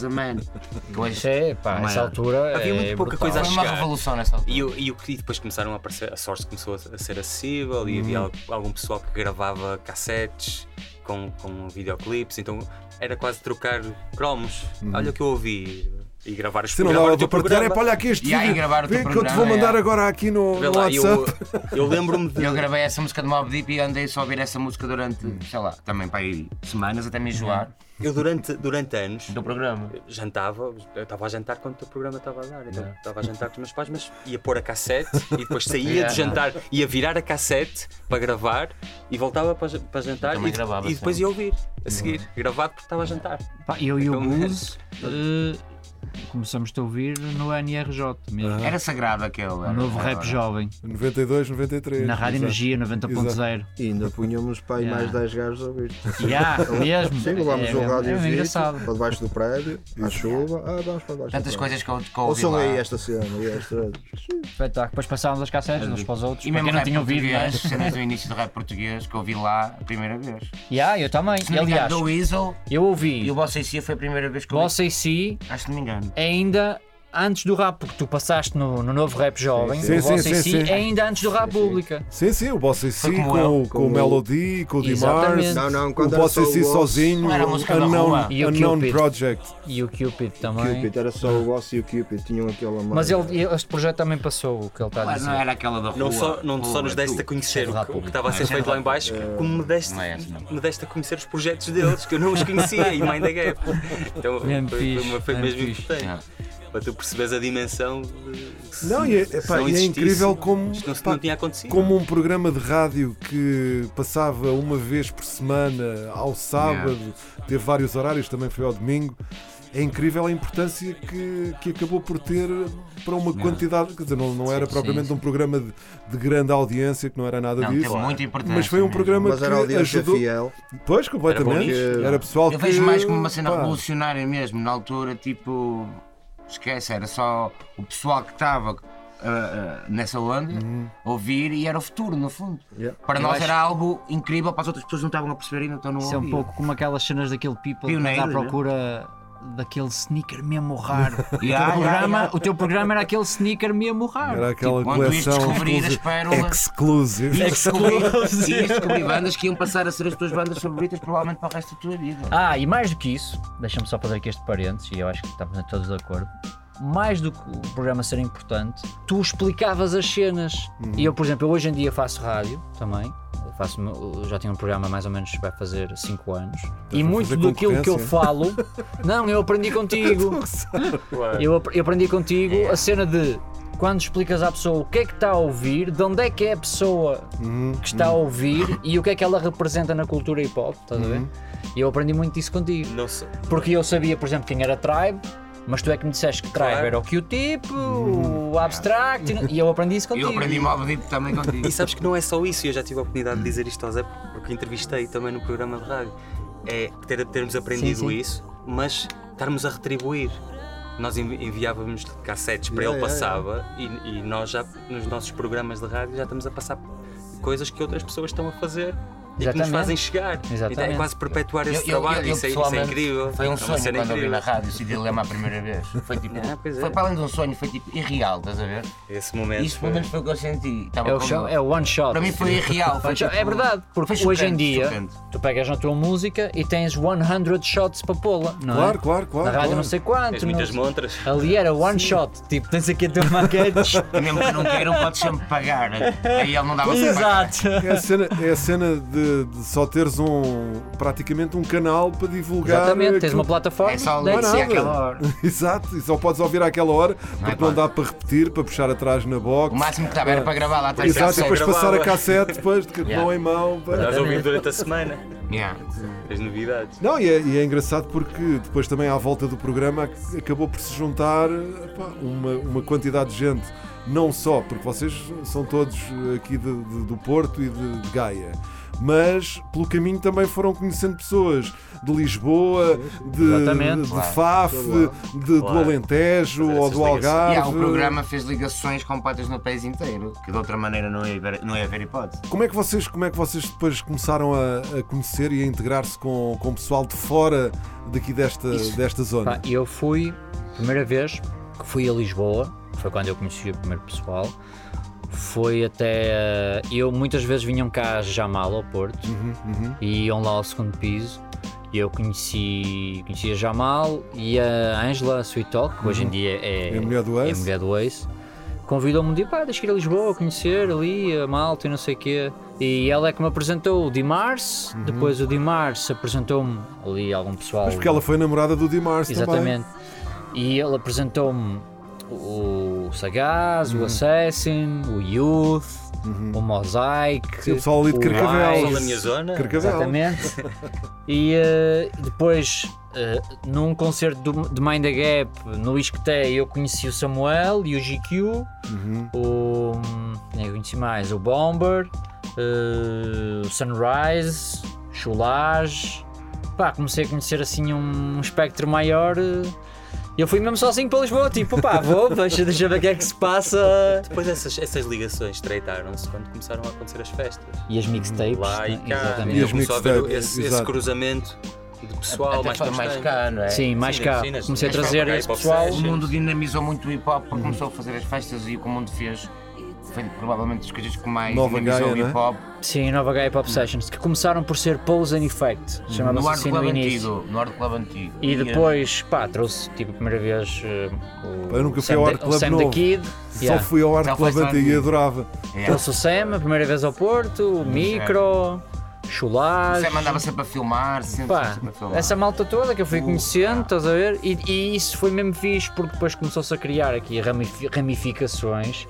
Isso é, pá, Uma essa era. altura. Havia é muito pouca brutal. coisa a Foi uma chegar. revolução nessa altura. E, o- e, o que- e depois começaram a aparecer, a Source começou a, a ser acessível e havia Uhum. al- algum pessoal que gravava cassetes com, com videoclipes, então era quase trocar cromos. Olha o que eu ouvi e gravar os Se não teu para partilhar, é programa. para olhar aqui este E aí vídeo. gravar o teu Vê que eu te vou programa, mandar é. agora aqui no, no lá, eu, WhatsApp. eu lembro-me de. Eu gravei essa música de Mob Deep e andei só a ouvir essa música durante, sei lá, também para aí semanas até me enjoar Eu durante, durante anos do programa. jantava, eu estava a jantar quando o teu programa estava a dar. Então estava a jantar com os meus pais, mas ia pôr a cassete e depois saía Yeah. de jantar, ia virar a cassete para gravar e voltava para, para jantar e, gravava e depois sempre. ia ouvir a seguir, gravado porque estava a jantar. Pá, eu e o Pelo Começamos a ouvir no NRJ mesmo. Era sagrado aquele. O novo rap jovem. 92, 93. Na Rádio. Energia 90.0. E ainda punhamos para aí Yeah. mais 10 gajos a ouvir. Yeah, mesmo. Sim, levámos É, o é, rádio é engraçado. para debaixo do prédio, à chuva. Ah, vamos para baixo. Tantas coisas que eu, que eu ouvi Ouçam aí esta cena e esta. Espetáculo. Depois passávamos as cassetes uns para os outros. E mesmo não tinha ouvido, não é? cenas do início do rap português que eu ouvi lá a primeira vez. Yeah, eu também. Se E, aliás, do Weasel eu ouvi e o Bossa IC foi a primeira vez que eu ouvi. Bossa e Si Acho que não me engano. Ainda antes do rap, porque tu passaste no, no novo rap jovem, Sim, o sim, Vossa sim, em si, é ainda antes do rap pública. Sim, sim, o Bossa em si com, eu, com o Melody, com o. Dimars, Não, não, o quando era Bossa si o Boss. sozinho, Não era a música da Unknown, rua. E o Unknown. Project. E o Cupid também. Cupid, era só o Boss e o Cupid, tinham aquela Mas ele, este projeto também passou o que ele está a Mas dizer. não era aquela da rua. Não só, não rua, só nos deste a conhecer o que, o estava a ser feito lá em baixo, como me deste, me deste a conhecer os projetos deles, que eu não os conhecia, e Mind the Gap. Então foi, Mesmo foi, mesmo importante. Yeah. Para tu perceberes a dimensão de. se- Não, e é, epá, não e é incrível como, Isto não, pá, não tinha acontecido. como um programa de rádio que passava uma vez por semana ao sábado, teve vários horários, também foi ao domingo. É incrível a importância que, que acabou por ter para uma quantidade. Quer dizer, não, não era Sim, propriamente sim. um programa de, de grande audiência, que não era nada Não, disso. teve muita importância. Mas foi um programa Mas era que audiência ajudou. fiel. Pois, completamente. Era Era, pessoal Eu que. vejo mais como uma cena pá, revolucionária mesmo. Na altura, tipo, esquece, era só o pessoal que estava ah, ah, nessa onda Uhum. ouvir e era o futuro, no fundo. Yeah. Para Eu nós acho- era algo incrível, para as outras pessoas não estavam a perceber então não Isso é um pouco como aquelas cenas daquele people que Pioneiros, anda à né? Daquele sneaker mesmo raro. O teu, Yeah, programa, yeah, yeah. o teu programa era aquele sneaker mesmo raro. Era aquela Tipo, coleção descobrir as exclusiva- pérolas- exclusive. E descobri, e descobri bandas que iam passar a ser as tuas bandas favoritas provavelmente para o resto da tua vida. Ah, e mais do que isso, deixa-me só fazer aqui este parênteses, e eu acho que estamos todos de acordo. Mais do que o programa ser importante, tu explicavas as cenas. Uhum. E eu, por exemplo, eu hoje em dia faço rádio também. Eu faço, eu já tenho um programa mais ou menos vai fazer 5 anos. e muito daquilo que eu falo, não, eu aprendi contigo. Eu, eu aprendi contigo a cena de quando explicas à pessoa o que é que está a ouvir, de onde é que é a pessoa Uhum, que está a ouvir e o que é que ela representa na cultura hip hop, estás a ver? E eu aprendi muito disso contigo. Não sei. Porque eu sabia, por exemplo, quem era Tribe, mas tu é que me disseste que Tribe Claro. era o Q-Tip, o Abstract, e não- e eu aprendi isso E contigo. eu aprendi Mob Deep também contigo. E sabes que não é só isso, e eu já tive a oportunidade de dizer isto ao Zé, porque entrevistei também no programa de rádio. É ter, termos aprendido Sim, sim. isso, mas estarmos a retribuir. Nós envi- enviávamos cassetes para Yeah, ele, yeah, passava, E, e nós já, nos nossos programas de rádio, já estamos a passar coisas que outras pessoas estão a fazer e que nos Exatamente. fazem chegar. É Exatamente. quase perpetuar esse Eu- eu- trabalho, eu- eu isso, é, isso é incrível. Foi É um uma sonho cena quando eu vi incrível. na rádio esse dilema a primeira vez. Foi tipo. Ah, é. foi para além de um sonho, foi tipo irreal, estás a ver? Esse momento. Isso foi- pelo menos foi o que eu senti. Estava É o, como- show- é o one shot. Para mim foi irreal. Foi tipo- É verdade, porque foi hoje em dia chocante. tu pegas na tua música e tens 100 shots para pô-la, não Claro, é? claro, claro. Na rádio claro. não sei quanto. Tens muitas não- montras. Ali era one shot, tipo, tens aqui a tua maquete. E mesmo que não queiram, podes sempre pagar. Aí ele não dava. Exato. É a cena, é cena de, de só teres um praticamente um canal para divulgar. Exatamente, tens aquilo- uma plataforma. É só that's ler nada. àquela hora. Exato, e só podes ouvir àquela hora Não é porque não claro. dá para repetir, para puxar atrás na box. O máximo que estava era para gravar lá atrás. Exato, e depois gravava. passar a cassete depois de Yeah. mão em mão. pá. Nós ouvimos durante a semana Yeah. as novidades. Não, e é, e é engraçado porque depois também à volta do programa ac- acabou por se juntar pá, uma, uma quantidade de gente, não só porque vocês são todos aqui de- de- do Porto e de, de Gaia, mas pelo caminho também foram conhecendo pessoas de Lisboa, de, Exatamente. de, Claro. Faf, de- do Claro. Alentejo Fazer ou do. Algarve. Yeah, o programa fez ligações completas no país inteiro, que de outra maneira não ia haver, não ia haver hipótese. Como é que vocês, como é que vocês depois começaram a, a conhecer e a integrar-se com, com o pessoal de fora daqui desta, Isso. desta zona? Pá, eu fui, primeira vez que fui a Lisboa, foi quando eu conheci o primeiro pessoal. Foi até. eh, Eu muitas vezes vinham cá a Jamal ao Porto Uhum, uhum. e iam lá ao segundo piso. E eu conheci, conheci a Jamal e a Angela Sweet Talk, que hoje em dia é, É a mulher do é Ace. mulher do Ace. Convidou-me um dia, pá, deixa ir a Lisboa, conhecer ali a malta e não sei o quê. E ela é que me apresentou o Dimars, depois o Dimars apresentou-me ali algum pessoal. Uhum. Mas porque ela foi namorada do Dimars também. Exatamente. E ele apresentou-me o Sagaz, Uhum. o Assassin, o Youth, o Mosaic. Sim, o pessoal ali de o Carcavelos. Da minha zona. Carcavelos. Exatamente. e eh, depois, eh, num concerto do, de Mind the Gap, no Isqueté, eu conheci o Samuel e o GQ, Uhum. o. Que eu conheci mais? O Bomber, eh, o Sunrise, Chulage. Pá, comecei a conhecer assim um espectro maior. Eh, Eu fui mesmo sozinho para Lisboa, tipo, pá, vou, deixa, deixa ver o que é que se passa. Depois essas, essas ligações estreitaram-se quando começaram a acontecer as festas. E as mixtapes. Lá e né? cá. Exatamente. E E as começou a haver mixtapes, esse, esse cruzamento de pessoal, Até mais foi mais cá, não é? Sim, mais Sim, cá. sim, nas- Comecei a trazer esse pessoal. O mundo dinamizou muito o hip hop, começou a fazer as festas e o que o mundo fez foi provavelmente as coisas que mais Nova dinamizou Gaia, o hip não hop. Sim, Nova Gaia Pop Sessions, que começaram por ser Pose and Effect, No chamava-se assim Club no início. antigo. No Art Club antigo. E depois, pá, trouxe tipo a primeira vez eh, o, Eu nunca o fui Sam, ao Art Club Sam novo. Kid. Só Yeah. fui ao Art Club antigo e adorava. É. Trouxe o Sam, a primeira vez ao Porto, o Micro, O Chulage. Sam andava sempre a filmar, sempre, Pá, sempre a filmar. essa malta toda que eu fui Uh, conhecendo, ah. estás a ver? E, e isso foi mesmo fixe porque depois começou-se a criar aqui ramifi- ramificações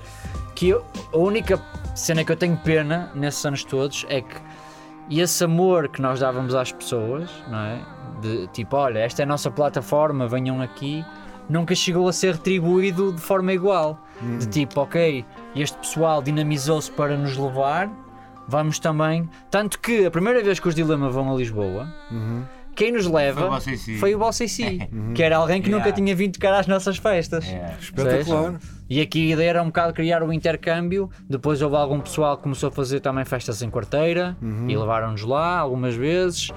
que eu- a única cena que eu tenho pena nesses anos todos é que esse amor que nós dávamos às pessoas, não é? De tipo, olha, esta é a nossa plataforma, venham aqui, nunca chegou a ser retribuído de forma igual. De tipo, ok, este pessoal dinamizou-se para nos levar, vamos também. Tanto que a primeira vez que os Dilema vão a Lisboa, quem nos leva Foi o Bossy foi o Bossy C, que era alguém que nunca Yeah. tinha vindo tocar às nossas festas. É. Espetacular. E aqui a ideia era um bocado criar o intercâmbio. Depois houve algum pessoal que começou a fazer também festas em quarteira e levaram-nos lá algumas vezes.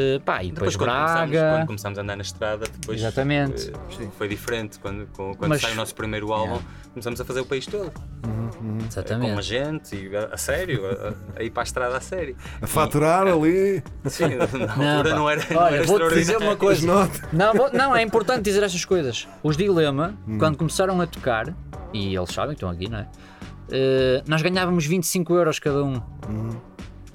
Eh, pá, e depois, Depois, quando começámos, quando começámos a andar na estrada, depois Exatamente. eh, foi diferente. Quando, com- quando Mas- sai o nosso primeiro álbum, começamos a fazer o país todo. Com a Exatamente. gente, e a, a sério, a, a ir para a estrada a sério. A faturar ali. Sim, na Não, altura pá. não era, não Olha, era vou-te dizer uma coisa. Não, vou- não, é importante dizer estas coisas. Os Dilema, Hum. quando começaram a tocar, e eles sabem que estão aqui, não é? Eh, nós ganhávamos 25 euros cada um.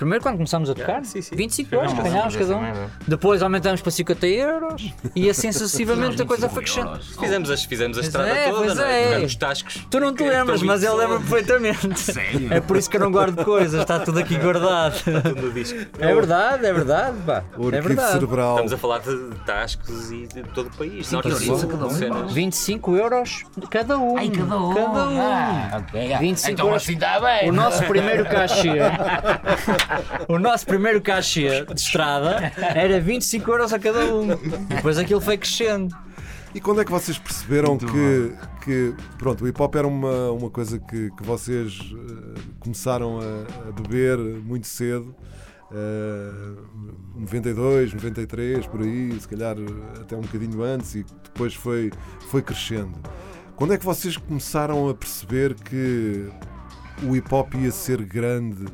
Primeiro, quando começámos a tocar, sim, sim. 25 euros ganhávamos cada um. Depois aumentámos para 50 euros e assim sucessivamente a coisa foi crescendo. Fizemos, as, fizemos a estrada é, toda, pois não é? é. Nos tascos. Tu não te que lembras, mas eu 20 lembro perfeitamente. Sério? É por isso que eu não guardo coisas, está tudo aqui guardado. Tudo no disco. É verdade, é verdade, pá. O É verdade. cerebral. Estamos a falar de tascos e de todo o país. Sim, Norte que a sul, horror. cada um. cenas. 25 euros cada um. Ai, cada um. Cada um. Ah, ok. 25 então euros. assim está bem. O nosso primeiro cachê, o nosso primeiro cachê de estrada era 25 euros a cada um. Depois aquilo foi crescendo. E quando é que vocês perceberam que, que pronto, o hip hop era uma, uma coisa que, que vocês eh, começaram a, a beber muito cedo? eh, 92, 93, por aí, se calhar até um bocadinho antes, e depois foi, foi crescendo. Quando é que vocês começaram a perceber que o hip hop ia ser grande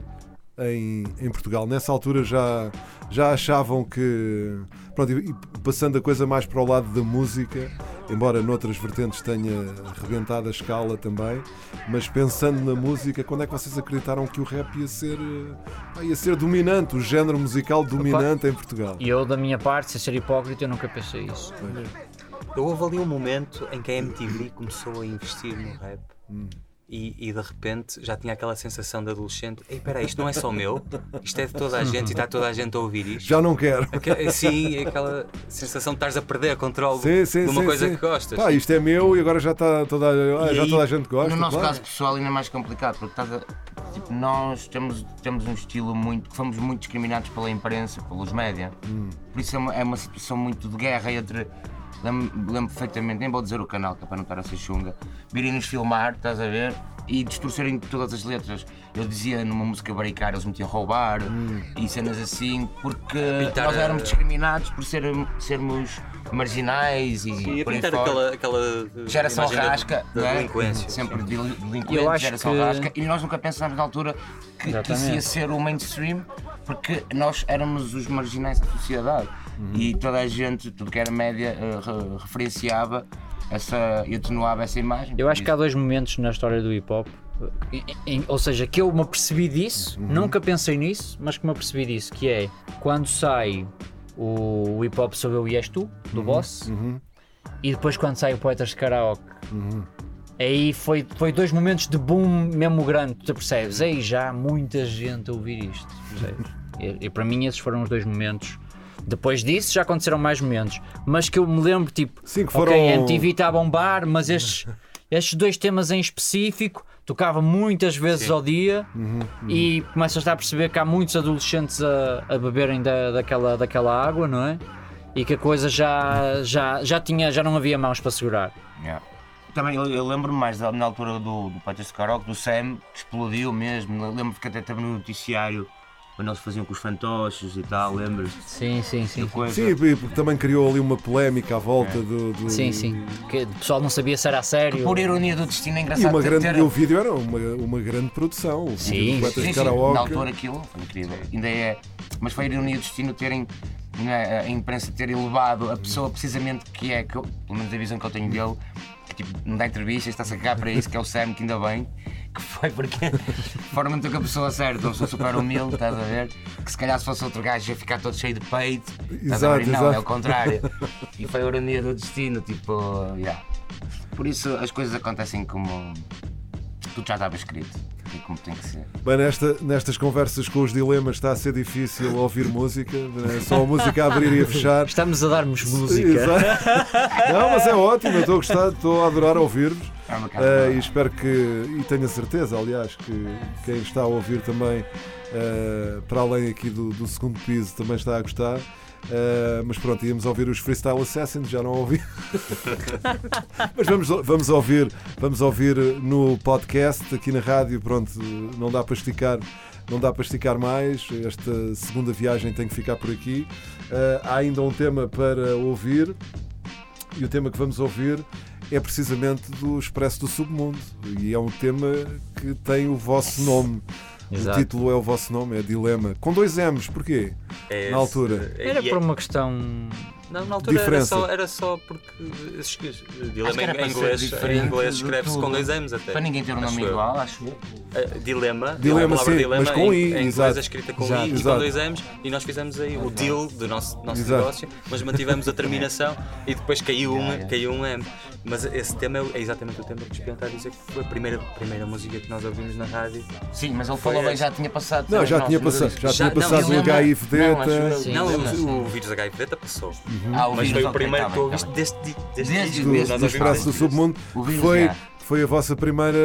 em, em Portugal? Nessa altura já, já achavam que. Pronto, e, passando a coisa mais para o lado da música, embora noutras vertentes tenha rebentado a escala também, mas pensando na música, quando é que vocês acreditaram que o rap ia ser, eh, ah, ia ser dominante, o género musical dominante em Portugal? E eu, da minha parte, sem ser hipócrita, eu nunca pensei isso. Eu houve ali um momento em que a MTV começou a investir no rap. Hum. E, e de repente já tinha aquela sensação de adolescente: Ei, peraí, isto não é só meu, isto é de toda a gente e está toda a gente a ouvir isto. Já não quero. Aque- Sim, aquela sensação de estares a perder controle Sim, sim, de uma sim, coisa sim. que gostas. Pá, isto é meu e agora já está toda, E já aí, toda a gente gosta. No nosso claro. caso pessoal ainda é mais complicado, porque estás a- tipo, nós temos, temos um estilo muito. fomos muito discriminados pela imprensa, pelos média. Hum. Por isso é uma, é uma situação muito de guerra entre. Lembro, lembro perfeitamente, nem vou dizer o canal, que é para não estar a ser chunga, virem nos filmar, estás a ver? E distorcerem todas as letras. Eu dizia numa música baricária, eles metiam roubar e cenas assim, porque pintar nós éramos discriminados por ser, sermos marginais e, Sim, por pintar aquela, aquela Geração da- rasca, da, não é? delinquência. sempre de delinquente, Eu acho geração que- rasca, e nós nunca pensámos na altura que, que isso ia ser o mainstream, porque nós éramos os marginais da sociedade e toda a gente, tudo que era média, eh, re- referenciava essa e atenuava essa imagem. Eu acho que há dois momentos na história do hip hop. em- em- ou seja, que eu me apercebi disso, nunca pensei nisso, mas que me apercebi disso, que é quando sai o, o hip hop Sou Eu e És Tu, do Boss, e depois quando sai o Poetas de Karaoke. Aí foi, foi dois momentos de boom mesmo grande, tu percebes? Aí já há muita gente a ouvir isto. percebes? E, e para mim esses foram os dois momentos. Depois disso já aconteceram mais momentos, mas que eu me lembro tipo, Sim, que foram- ok, a MTV está a bombar, mas estes, estes dois temas em específico tocava muitas vezes ao dia e começas a perceber que há muitos adolescentes a, a beberem da, daquela, daquela água, não é? E que a coisa já, já, já, tinha, já não havia mãos para segurar. Yeah. Também eu, eu lembro-me mais da- na altura do, do Patrício Karaoke, do Sam, que explodiu mesmo. Eu Lembro que até esteve no noticiário quando eles faziam com os fantoches e tal, lembras? Sim, sim, sim. Coisa. Sim, e porque também criou ali uma polémica à volta do, do- Sim, sim. Que o pessoal não sabia se era a sério. Por ironia do destino é E, engraçado uma ter- grande, ter- e o vídeo era uma, uma grande produção. O Sim, Sim, sim, Karaoke. na altura aquilo foi incrível. Ainda é. Mas foi a ironia do destino terem né, a imprensa ter elevado a pessoa precisamente que é, que eu, pelo menos a visão que eu tenho dele, que tipo, não dá entrevistas, está-se a cagar para isso, que é o Sam, que ainda bem, que foi porque foram muito com a pessoa certa, uma pessoa super humilde, estás a ver? Que se calhar se fosse outro gajo ia ficar todo cheio de peito, estás a ver? Exato, E não, exato. é o contrário. E foi a ironia do destino, tipo, yeah. Por isso as coisas acontecem como tudo já estava escrito e como tem que ser. Bem, nesta, nestas conversas com os dilemas está a ser difícil ouvir música, é só a música a abrir e a fechar. Estamos a dar-nos música. Exato. Não, mas é ótimo, estou a gostar, estou a adorar ouvir-vos. Boa. e espero que, e tenho a certeza, aliás, que quem está a ouvir também, eh, para além aqui do, do segundo piso, também está a gostar. Eh, mas pronto, íamos ouvir os Freestyle Assassins, já não ouvi. mas vamos, vamos ouvir, vamos ouvir no podcast, aqui na rádio, pronto, não dá para esticar. Não dá para esticar mais, esta segunda viagem tem que ficar por aqui. Eh, há ainda um tema para ouvir, e o tema que vamos ouvir é precisamente do Expresso do Submundo. E é um tema que tem o vosso nome. Exato. O título é o vosso nome, é Dilema. Com dois M's, porquê? É Na altura. Era e é- por uma questão. Não, na altura era Diferença. só, era só porque dilema era em inglês, em inglês escreve-se com dois M's até. Para ninguém ter um acho nome eu. igual, acho eu. Uh, dilema, Dilema, a palavra sim, dilema mas com em, I, em inglês é escrita com Exato. I e Exato. com dois M's e nós fizemos aí o deal do nosso, nosso negócio, mas mantivemos a terminação e depois caiu, uma, Yeah, yeah. caiu um M. Mas esse tema é, é exatamente o tema que o Espião está a dizer que foi a primeira, primeira música que nós ouvimos na rádio. Sim, mas ele falou bem, já tinha passado. Não, já tinha eu passado, já tinha passado o HIV Não, eu. o, vírus HIV beta passou. Ah, o Mas foi o primeiro tá que bem, ouviste tá deste, disco. desde- ouvimos Expresso do. Submundo, O que foi, que foi a vossa primeira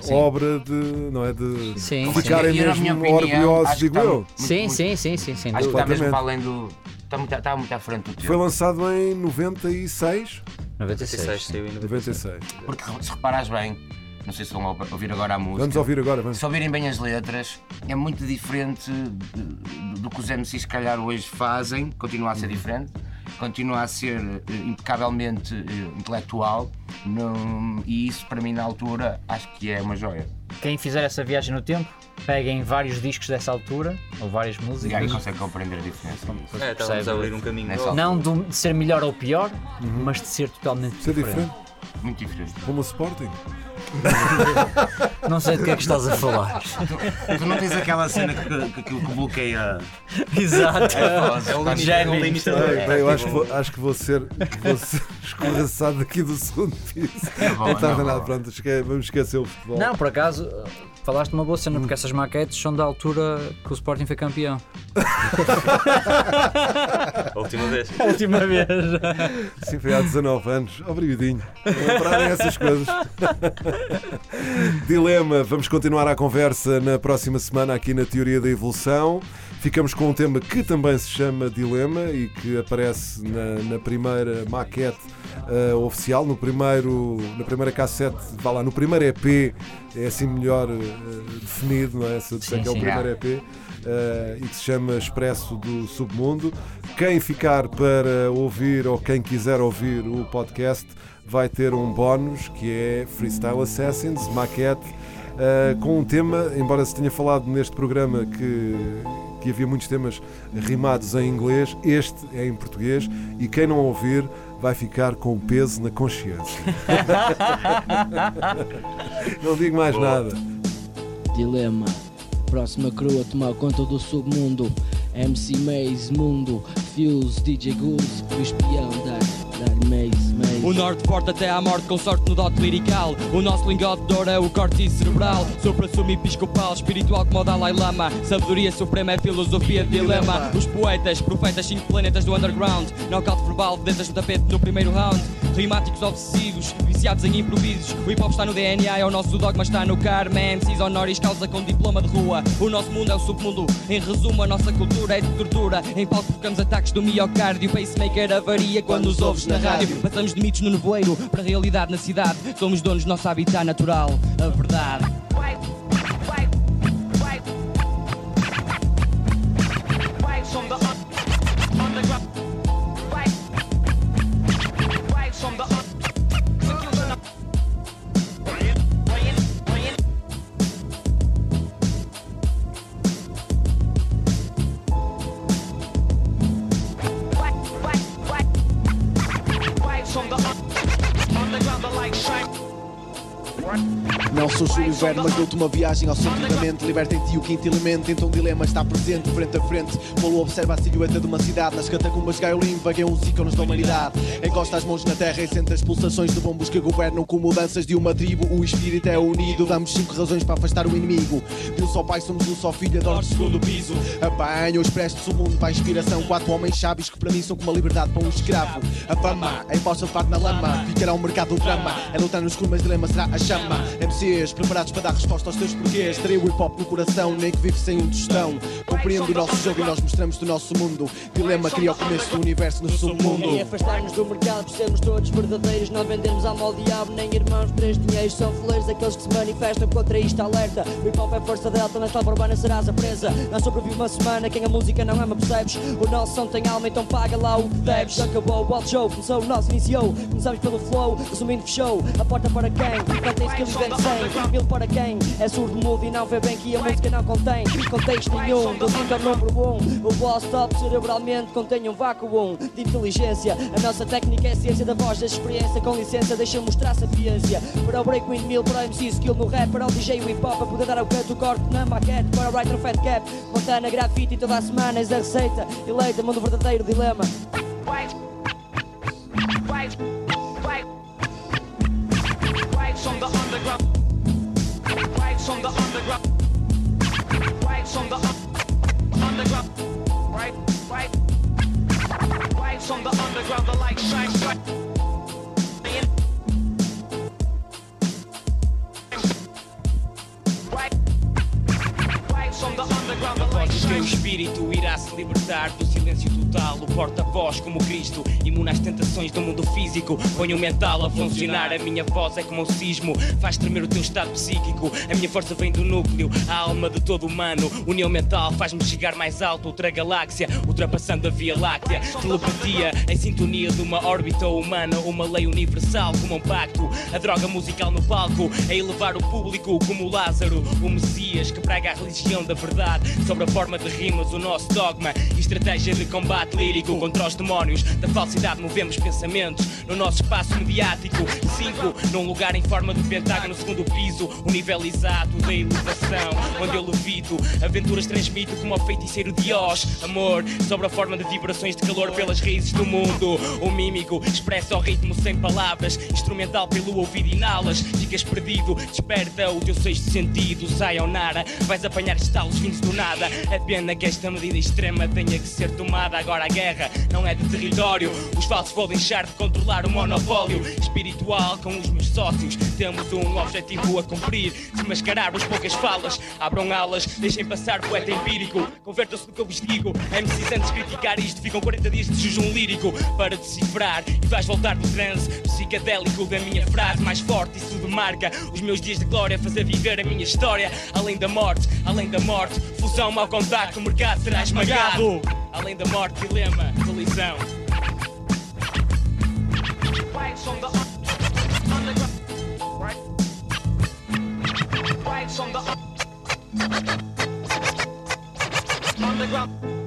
Sim. obra de, não é, de Sim, ficarem sim. Mesmo opinião, orgulhosos, digo está eu. Sim, muito- sim, sim, sim, sem Acho que está mesmo para além do. Está muito, está muito à frente do tempo. Foi lançado em 96? 96. 96 sim. saiu em 96. 96. Porque se reparares bem, não sei se vão ou- ouvir agora a música. Vamos ouvir agora, vamos. Se ouvirem bem as letras, é muito diferente do que os MCs se calhar hoje fazem, continua a ser diferente, continua a ser eh, impecavelmente eh, intelectual, não- e isso para mim na altura acho que é uma joia. Quem fizer essa viagem no tempo, peguem vários discos dessa altura, ou várias E aí músicas. consegue compreender a diferença. É, estávamos Percebe? a abrir um caminho. Não de, de ser melhor ou pior, mas de ser totalmente Ser diferente. diferente, Muito diferente. como o Sporting. Não sei do que é que estás a falar. Tu, tu não tens aquela cena que, que, que, que bloqueia. Exato. É limite, é vimos limite. Bem, eu acho que, vou, acho que vou ser, vou ser escorraçado daqui do segundo piso. bom, não não, nada, pronto, esque- vamos esquecer o futebol. Não, por acaso, falaste uma boa cena, porque essas maquetes são da altura que o Sporting foi campeão. A última vez. A última vez. Sim, foi há 19 anos. Obrigadinho. Lembrarem essas coisas. Dilema, vamos continuar a conversa na próxima semana aqui na Teoria da Evolução. Ficamos com um tema que também se chama Dilema e que aparece na, na primeira maquete eh, oficial, no primeiro, na primeira cassete, vá lá, no primeiro EP, é assim melhor eh, definido, não é? Se eu disser Sim, que é o primeiro EP. eh, e que se chama Expresso do Submundo. Quem ficar para ouvir ou quem quiser ouvir o podcast vai ter um bónus que é Freestyle Assassins, maquete, eh, com um tema, embora se tenha falado neste programa que, que havia muitos temas rimados em inglês, este é em português e quem não ouvir vai ficar com peso na consciência. não digo mais nada. Dilema. Próxima crew a tomar conta do submundo. MC Maze, Mundo, Fuse, DJ Goose, o espião da, Maze. O norte forte até à morte com sorte no dote lirical. O nosso lingote de ouro é o corte cerebral. Supra-sumo episcopal, espiritual como o Dalai Lama. Sabedoria suprema é filosofia de dilema. Os poetas, profetas, cinco planetas do underground. Knockout verbal, dedas no tapete no primeiro round. Rimáticos obsessivos, viciados em improvisos. O hip hop está no DNA, é o nosso dogma está no karma MCs honoris causa com diploma de rua. O nosso mundo é o submundo, em resumo a nossa cultura é de tortura. Em palco provocamos ataques do miocárdio. Pacemaker avaria quando nos ouves na rádio. Passamos de no nevoeiro para a realidade na cidade. Somos donos do nosso habitat natural, a verdade mas dou-te uma viagem ao centro da mente. Liberta em ti o quinto elemento, então o dilema está presente, frente a frente. Polo observa a silhueta de uma cidade. Nas catacumbas Gaiolim vagueiam os ícones da humanidade. Encosta as mãos na terra e sente as pulsações de bombos que governam com mudanças de uma tribo. O espírito é unido, damos cinco razões para afastar o inimigo. De um só pai somos um só filho, adoro o segundo piso. Apanha o expresso do mundo para a inspiração. Quatro homens sábios que para mim são como a liberdade para um escravo. A fama é imposta levado na lama. Ficará um mercado do drama. É lutar nos escuro, mas dilema será a chama. MCs preparados para dar resposta aos teus porquês. Terei o hip hop no coração, nem que vive sem um tostão. Compreendo o nosso jogo e nós mostramos do nosso mundo. Dilema cria o começo do universo no submundo. É afastar-nos do mercado por sermos todos verdadeiros Não vendermos alma ao diabo, nem irmãos de três dinheiros São fuleiros aqueles que se manifestam contra isto alerta O hip hop é força delta, na selva urbana serás a presa Não sobrevive uma semana, quem a música não ama percebes O nosso som tem alma, então paga lá o que deves Acabou o alt show, começou o nosso iniciou Começamos pelo flow, resumindo fechou A porta para quem? Não tem skill e 100 Mil para quem? É surdo, mudo e não vê bem que a música não contém Contexto nenhum, do ao número 1 um. O boss top cerebralmente contém um vácuo de inteligência A nossa técnica é a ciência da voz, da experiência Com licença, deixa mostrar sapiência Para o break, windmill, para o MC, skill no rap Para o DJ, o hip hop, a poder dar ao canto, o corte na maquete Para o writer, o fat cap, Montana, grafite Toda a semana és a receita, eleita, mundo verdadeiro dilema. Vibes on the underground. Vibes on the un- underground. Right, right. Vibes on the underground. The light shines bright. Right. Vibes on the underground. The light Após o teu espírito irá se libertar do silêncio total. O porta-voz como Cristo, imune às tentações do mundo físico. Põe o mental a funcionar. A minha voz é como um sismo, faz tremer o teu estado psíquico. A minha força vem do núcleo, a alma de todo humano. União mental faz-me chegar mais alto, outra galáxia, ultrapassando a Via Láctea. Telepatia em sintonia de uma órbita humana, uma lei universal como um pacto. A droga musical no palco, a elevar o público como Lázaro, o Messias que prega a religião da verdade. Sobre a forma de rimas, o nosso dogma estratégia de combate lírico contra os demónios da falsidade. Movemos pensamentos no nosso espaço mediático. Cinco, num lugar em forma de pentágono, segundo piso, o nível exato da elevação, onde eu levito. Aventuras transmito como ao feiticeiro de Oz. Amor, sobre a forma de vibrações de calor pelas raízes do mundo. O mímico expressa o ritmo sem palavras, instrumental pelo ouvido inalas. Ficas perdido, desperta o teu sexto sentido. Sai ao nara, vais apanhar estalos vindos do nada. É pena que esta medida extrema tenha que ser tomada. Agora a guerra não é de território. Os falsos vão deixar de controlar o monopólio espiritual com os meus sócios. Temos um objetivo a cumprir: desmascarar as poucas falas. Abram alas, deixem passar poeta empírico. Convertam-se no que eu vos digo. MCs antes de criticar isto, ficam 40 dias de jejum lírico para decifrar. E vais voltar do transe psicadélico da minha frase mais forte. Isso demarca os meus dias de glória, fazer viver a minha história. Além da morte, além da morte, fusão, mau contacto, o mercado será esmagado. Além da morte, dilema, colisão. Vibes on the underground. Right. Vibes on the un- underground.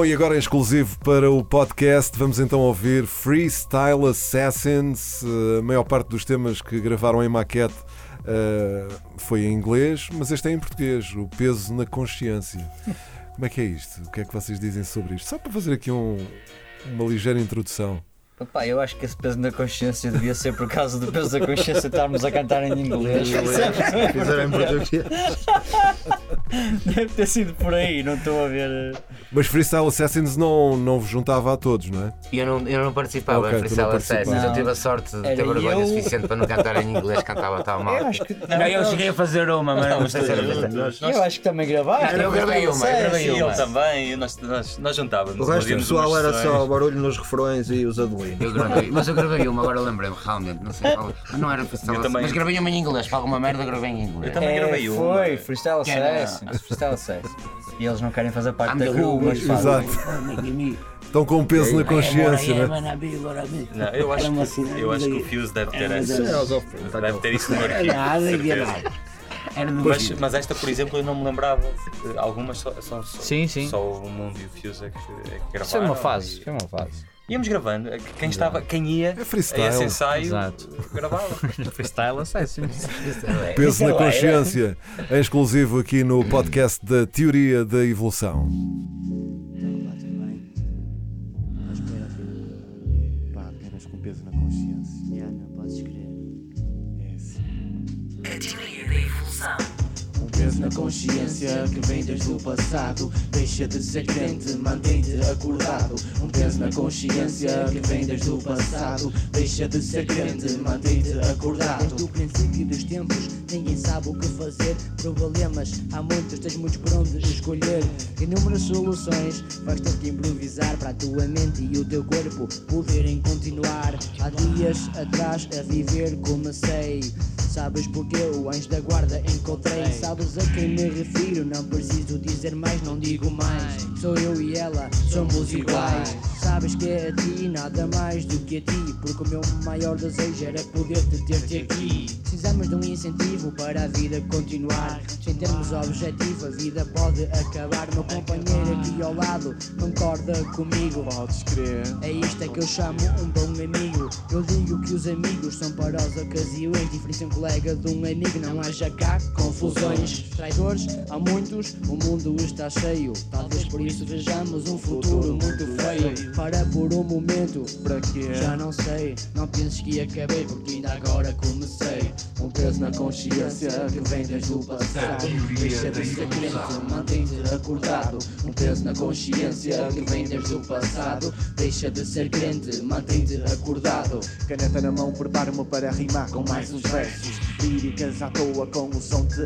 Bom, e agora em exclusivo para o podcast, vamos então ouvir Freestyle Assassins. Eh, A maior parte dos temas que gravaram em maquete eh, foi em inglês, mas este é em português. O peso na consciência. Como é que é isto? O que é que vocês dizem sobre isto? Só para fazer aqui um- uma ligeira introdução. Opa, eu acho que esse peso na consciência devia ser por causa do peso da consciência estarmos a cantar em inglês. Fizeram em português. Deve ter sido por aí, não estou a ver. Mas Freestyle Assassins não, não vos juntava a todos, não é? Eu não, eu não participava Ok, em Freestyle não Assassins. Eu tive a sorte de ter Era vergonha eu. suficiente para não cantar em inglês, cantava tão mal. Eu acho que- Não, eu cheguei a fazer uma, mas não sei se era. Eu acho que também gravaste. Eu gravei uma, eu gravei uma. ele também, nós, nós, nós juntávamos. O resto do pessoal era só barulho nos refrões e os aduínos. Eu gravei, mas eu gravei uma, agora lembrei-me realmente, não sei qual. Não era freestyle Eu também. Mas gravei uma em inglês, para alguma merda gravei em inglês. Eu também É, gravei uma. Foi, Freestyle era- Assassins. Freestyle Assassins. E eles não querem fazer parte I'm da crew, mas Ruby. fazem. Exato. Estão com um peso na consciência, não é? Não, eu acho, que, eu acho que o Fuse deve ter essa. Deve ter isso no arquivo. Mas, mas esta, por exemplo, eu não me lembrava. Algumas só, são só, Sim, sim. só o Mundo e o Fuse é que, é que gravaram. Isso foi uma fase, e- foi uma fase. Íamos gravando. Quem, estava, quem ia É freestyle. a esse ensaio Exato. gravava. Freestyle Assassins. Peso na consciência, em exclusivo aqui no podcast da Teoria da Evolução. Um peso na consciência que vem desde o passado. Deixa de ser crente, mantém-te acordado. Um peso na consciência que vem desde o passado. Deixa de ser crente, mantém-te acordado. Desde o princípio dos tempos, ninguém sabe o que fazer. Problemas, há muitos, tens muitos por onde escolher. Inúmeras soluções, vais ter que improvisar para a tua mente e o teu corpo poderem continuar. Há dias atrás a viver comecei. Sabes porque o anjo da guarda encontrei. Sabes a quem me refiro, não preciso dizer mais, não digo mais. Sou eu e ela, somos iguais. Sabes que é a ti, nada mais do que a ti. Porque o meu maior desejo era poder te ter-te aqui. Precisamos de um incentivo para a vida continuar. Sem termos objetivo, a vida pode acabar. Meu companheiro aqui ao lado concorda comigo. Podes crer. É isto é que eu chamo um bom amigo. Eu digo que os amigos são para as ocasiões. Diferencia um colega de um amigo, não haja cá confusões. Traidores, há muitos, o mundo está cheio. Talvez por isso vejamos um futuro muito feio. Para por um momento, Para quê? já não sei. Não penses que acabei, porque ainda agora comecei. Um peso na consciência que vem desde o passado. Deixa de ser crente, mantém-te acordado. Um peso na consciência que vem desde o passado. Deixa de ser crente, mantém-te acordado. Caneta na mão, preparo-me para rimar com mais uns versos. Líricas à toa com o som te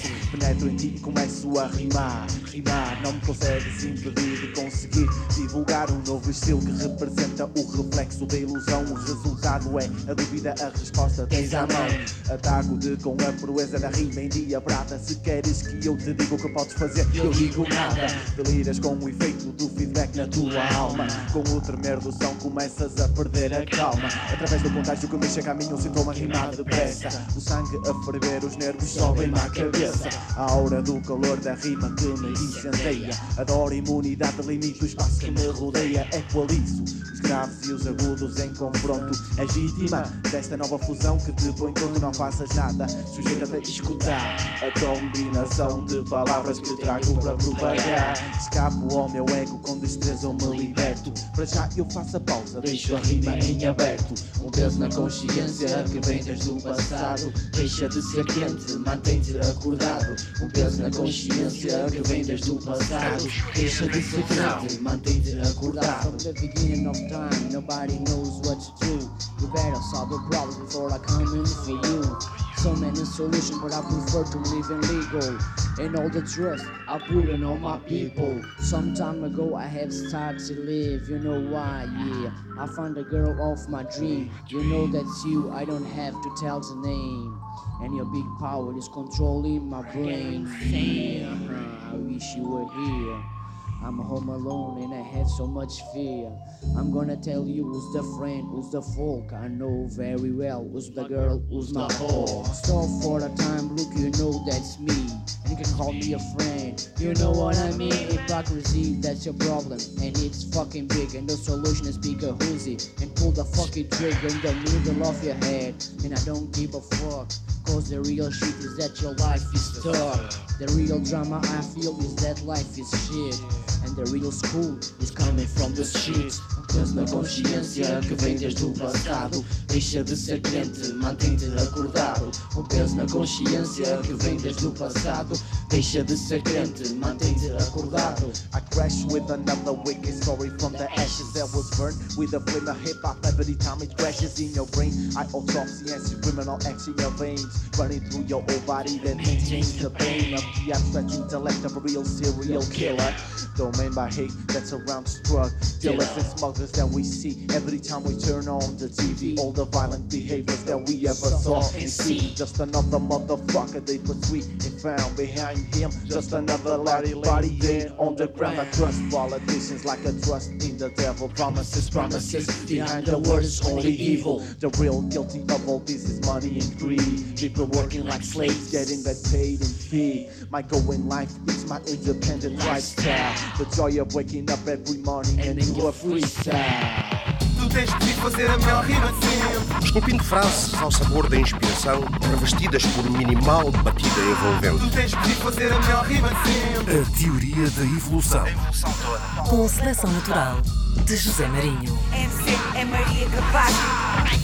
atravesso. Penetro em ti e começo a rimar. Rimar não me consegues impedir de conseguir divulgar um novo estilo que representa o reflexo da ilusão. O resultado é a dúvida, a resposta tens à mão. Ataco-te com a proeza da rima em dia prata. Se queres que eu te diga o que podes fazer, eu digo nada. Deliras com o efeito do feedback na tua alma. Com o tremer do som começas a perder a calma. Através do contágio que me chega a mim, eu sinto uma depressa. O sangue a ferver, os nervos sobem-me à cabeça. A aura do calor da rima que me incendeia. Adoro a imunidade, limite o espaço que me rodeia. Equalizo os graves e os agudos em confronto. És vítima desta nova fusão que te põe quando não faças nada. Sujeita-te a escutar a combinação de palavras que trago para propagar. Escapo ao meu ego com destreza eu me liberto. Para já eu faço a pausa, deixo a rima em aberto. Um peso na consciência que vem desde o passado. Deixa de ser quente, mantém-te acordado. Um peso na consciência que vem desde o passado. Deixa de mantém-te acordado. From the beginning of time, nobody knows what to do. You better solve the problem before I come in for you. So many solutions, but I prefer to live in legal. And all the trust I put in all my people. Some time ago I have started to live, you know why? Yeah, I found a girl of my dream. You know that's you, I don't have to tell the name. And your big power is controlling my brain. I wish you were here. I'm home alone and I have so much fear. I'm gonna tell you who's the friend, who's the folk. I know very well who's the girl, who's my whore. Stop for a time, look, you know that's me. You can call me a friend. You know what I mean? Hypocrisy, that's your problem. And it's fucking big. And the solution is pick a Uzi and pull the fucking trigger in the middle of your head. And I don't give a fuck. Cause the real shit is that your life is stuck. The real drama I feel is that life is shit. And the real school is coming from the streets. Peso na consciência que vem desde o passado. Deixa de ser crente, mantém-te acordado. Um peso na consciência que vem desde o passado. Deixa de ser crente, mantém-te acordado. I crash with another wicked story from the ashes that was burned with a flame of hip hop every time it crashes in your brain. I autopsy and see criminal acts in your veins, running through your whole body that maintains the pain of the abstract intellect of a real serial killer. Domain by hate that surrounds drug dealers and smugglers that we see every time we turn on the TV. All the violent behaviors that we ever saw and see. Just another motherfucker they put sweet and found behind him. Just another body there on the ground. I trust politicians like I trust in the devil. Promises, promises. Behind the words only evil. The real guilty of all this is money and greed. People working like slaves, getting that paid and fee. My goal in life is my independent lifestyle. The joy of waking up every morning and do a freestyle. Tu tens de fazer a melhor rima de sempre. Esculpindo frases ao sabor da inspiração, revestidas por minimal batida envolvente. Tu tens de fazer a melhor rima de sempre. A teoria da evolução. A evolução toda. Com seleção natural de José Marinho. MC é Maria Capaz.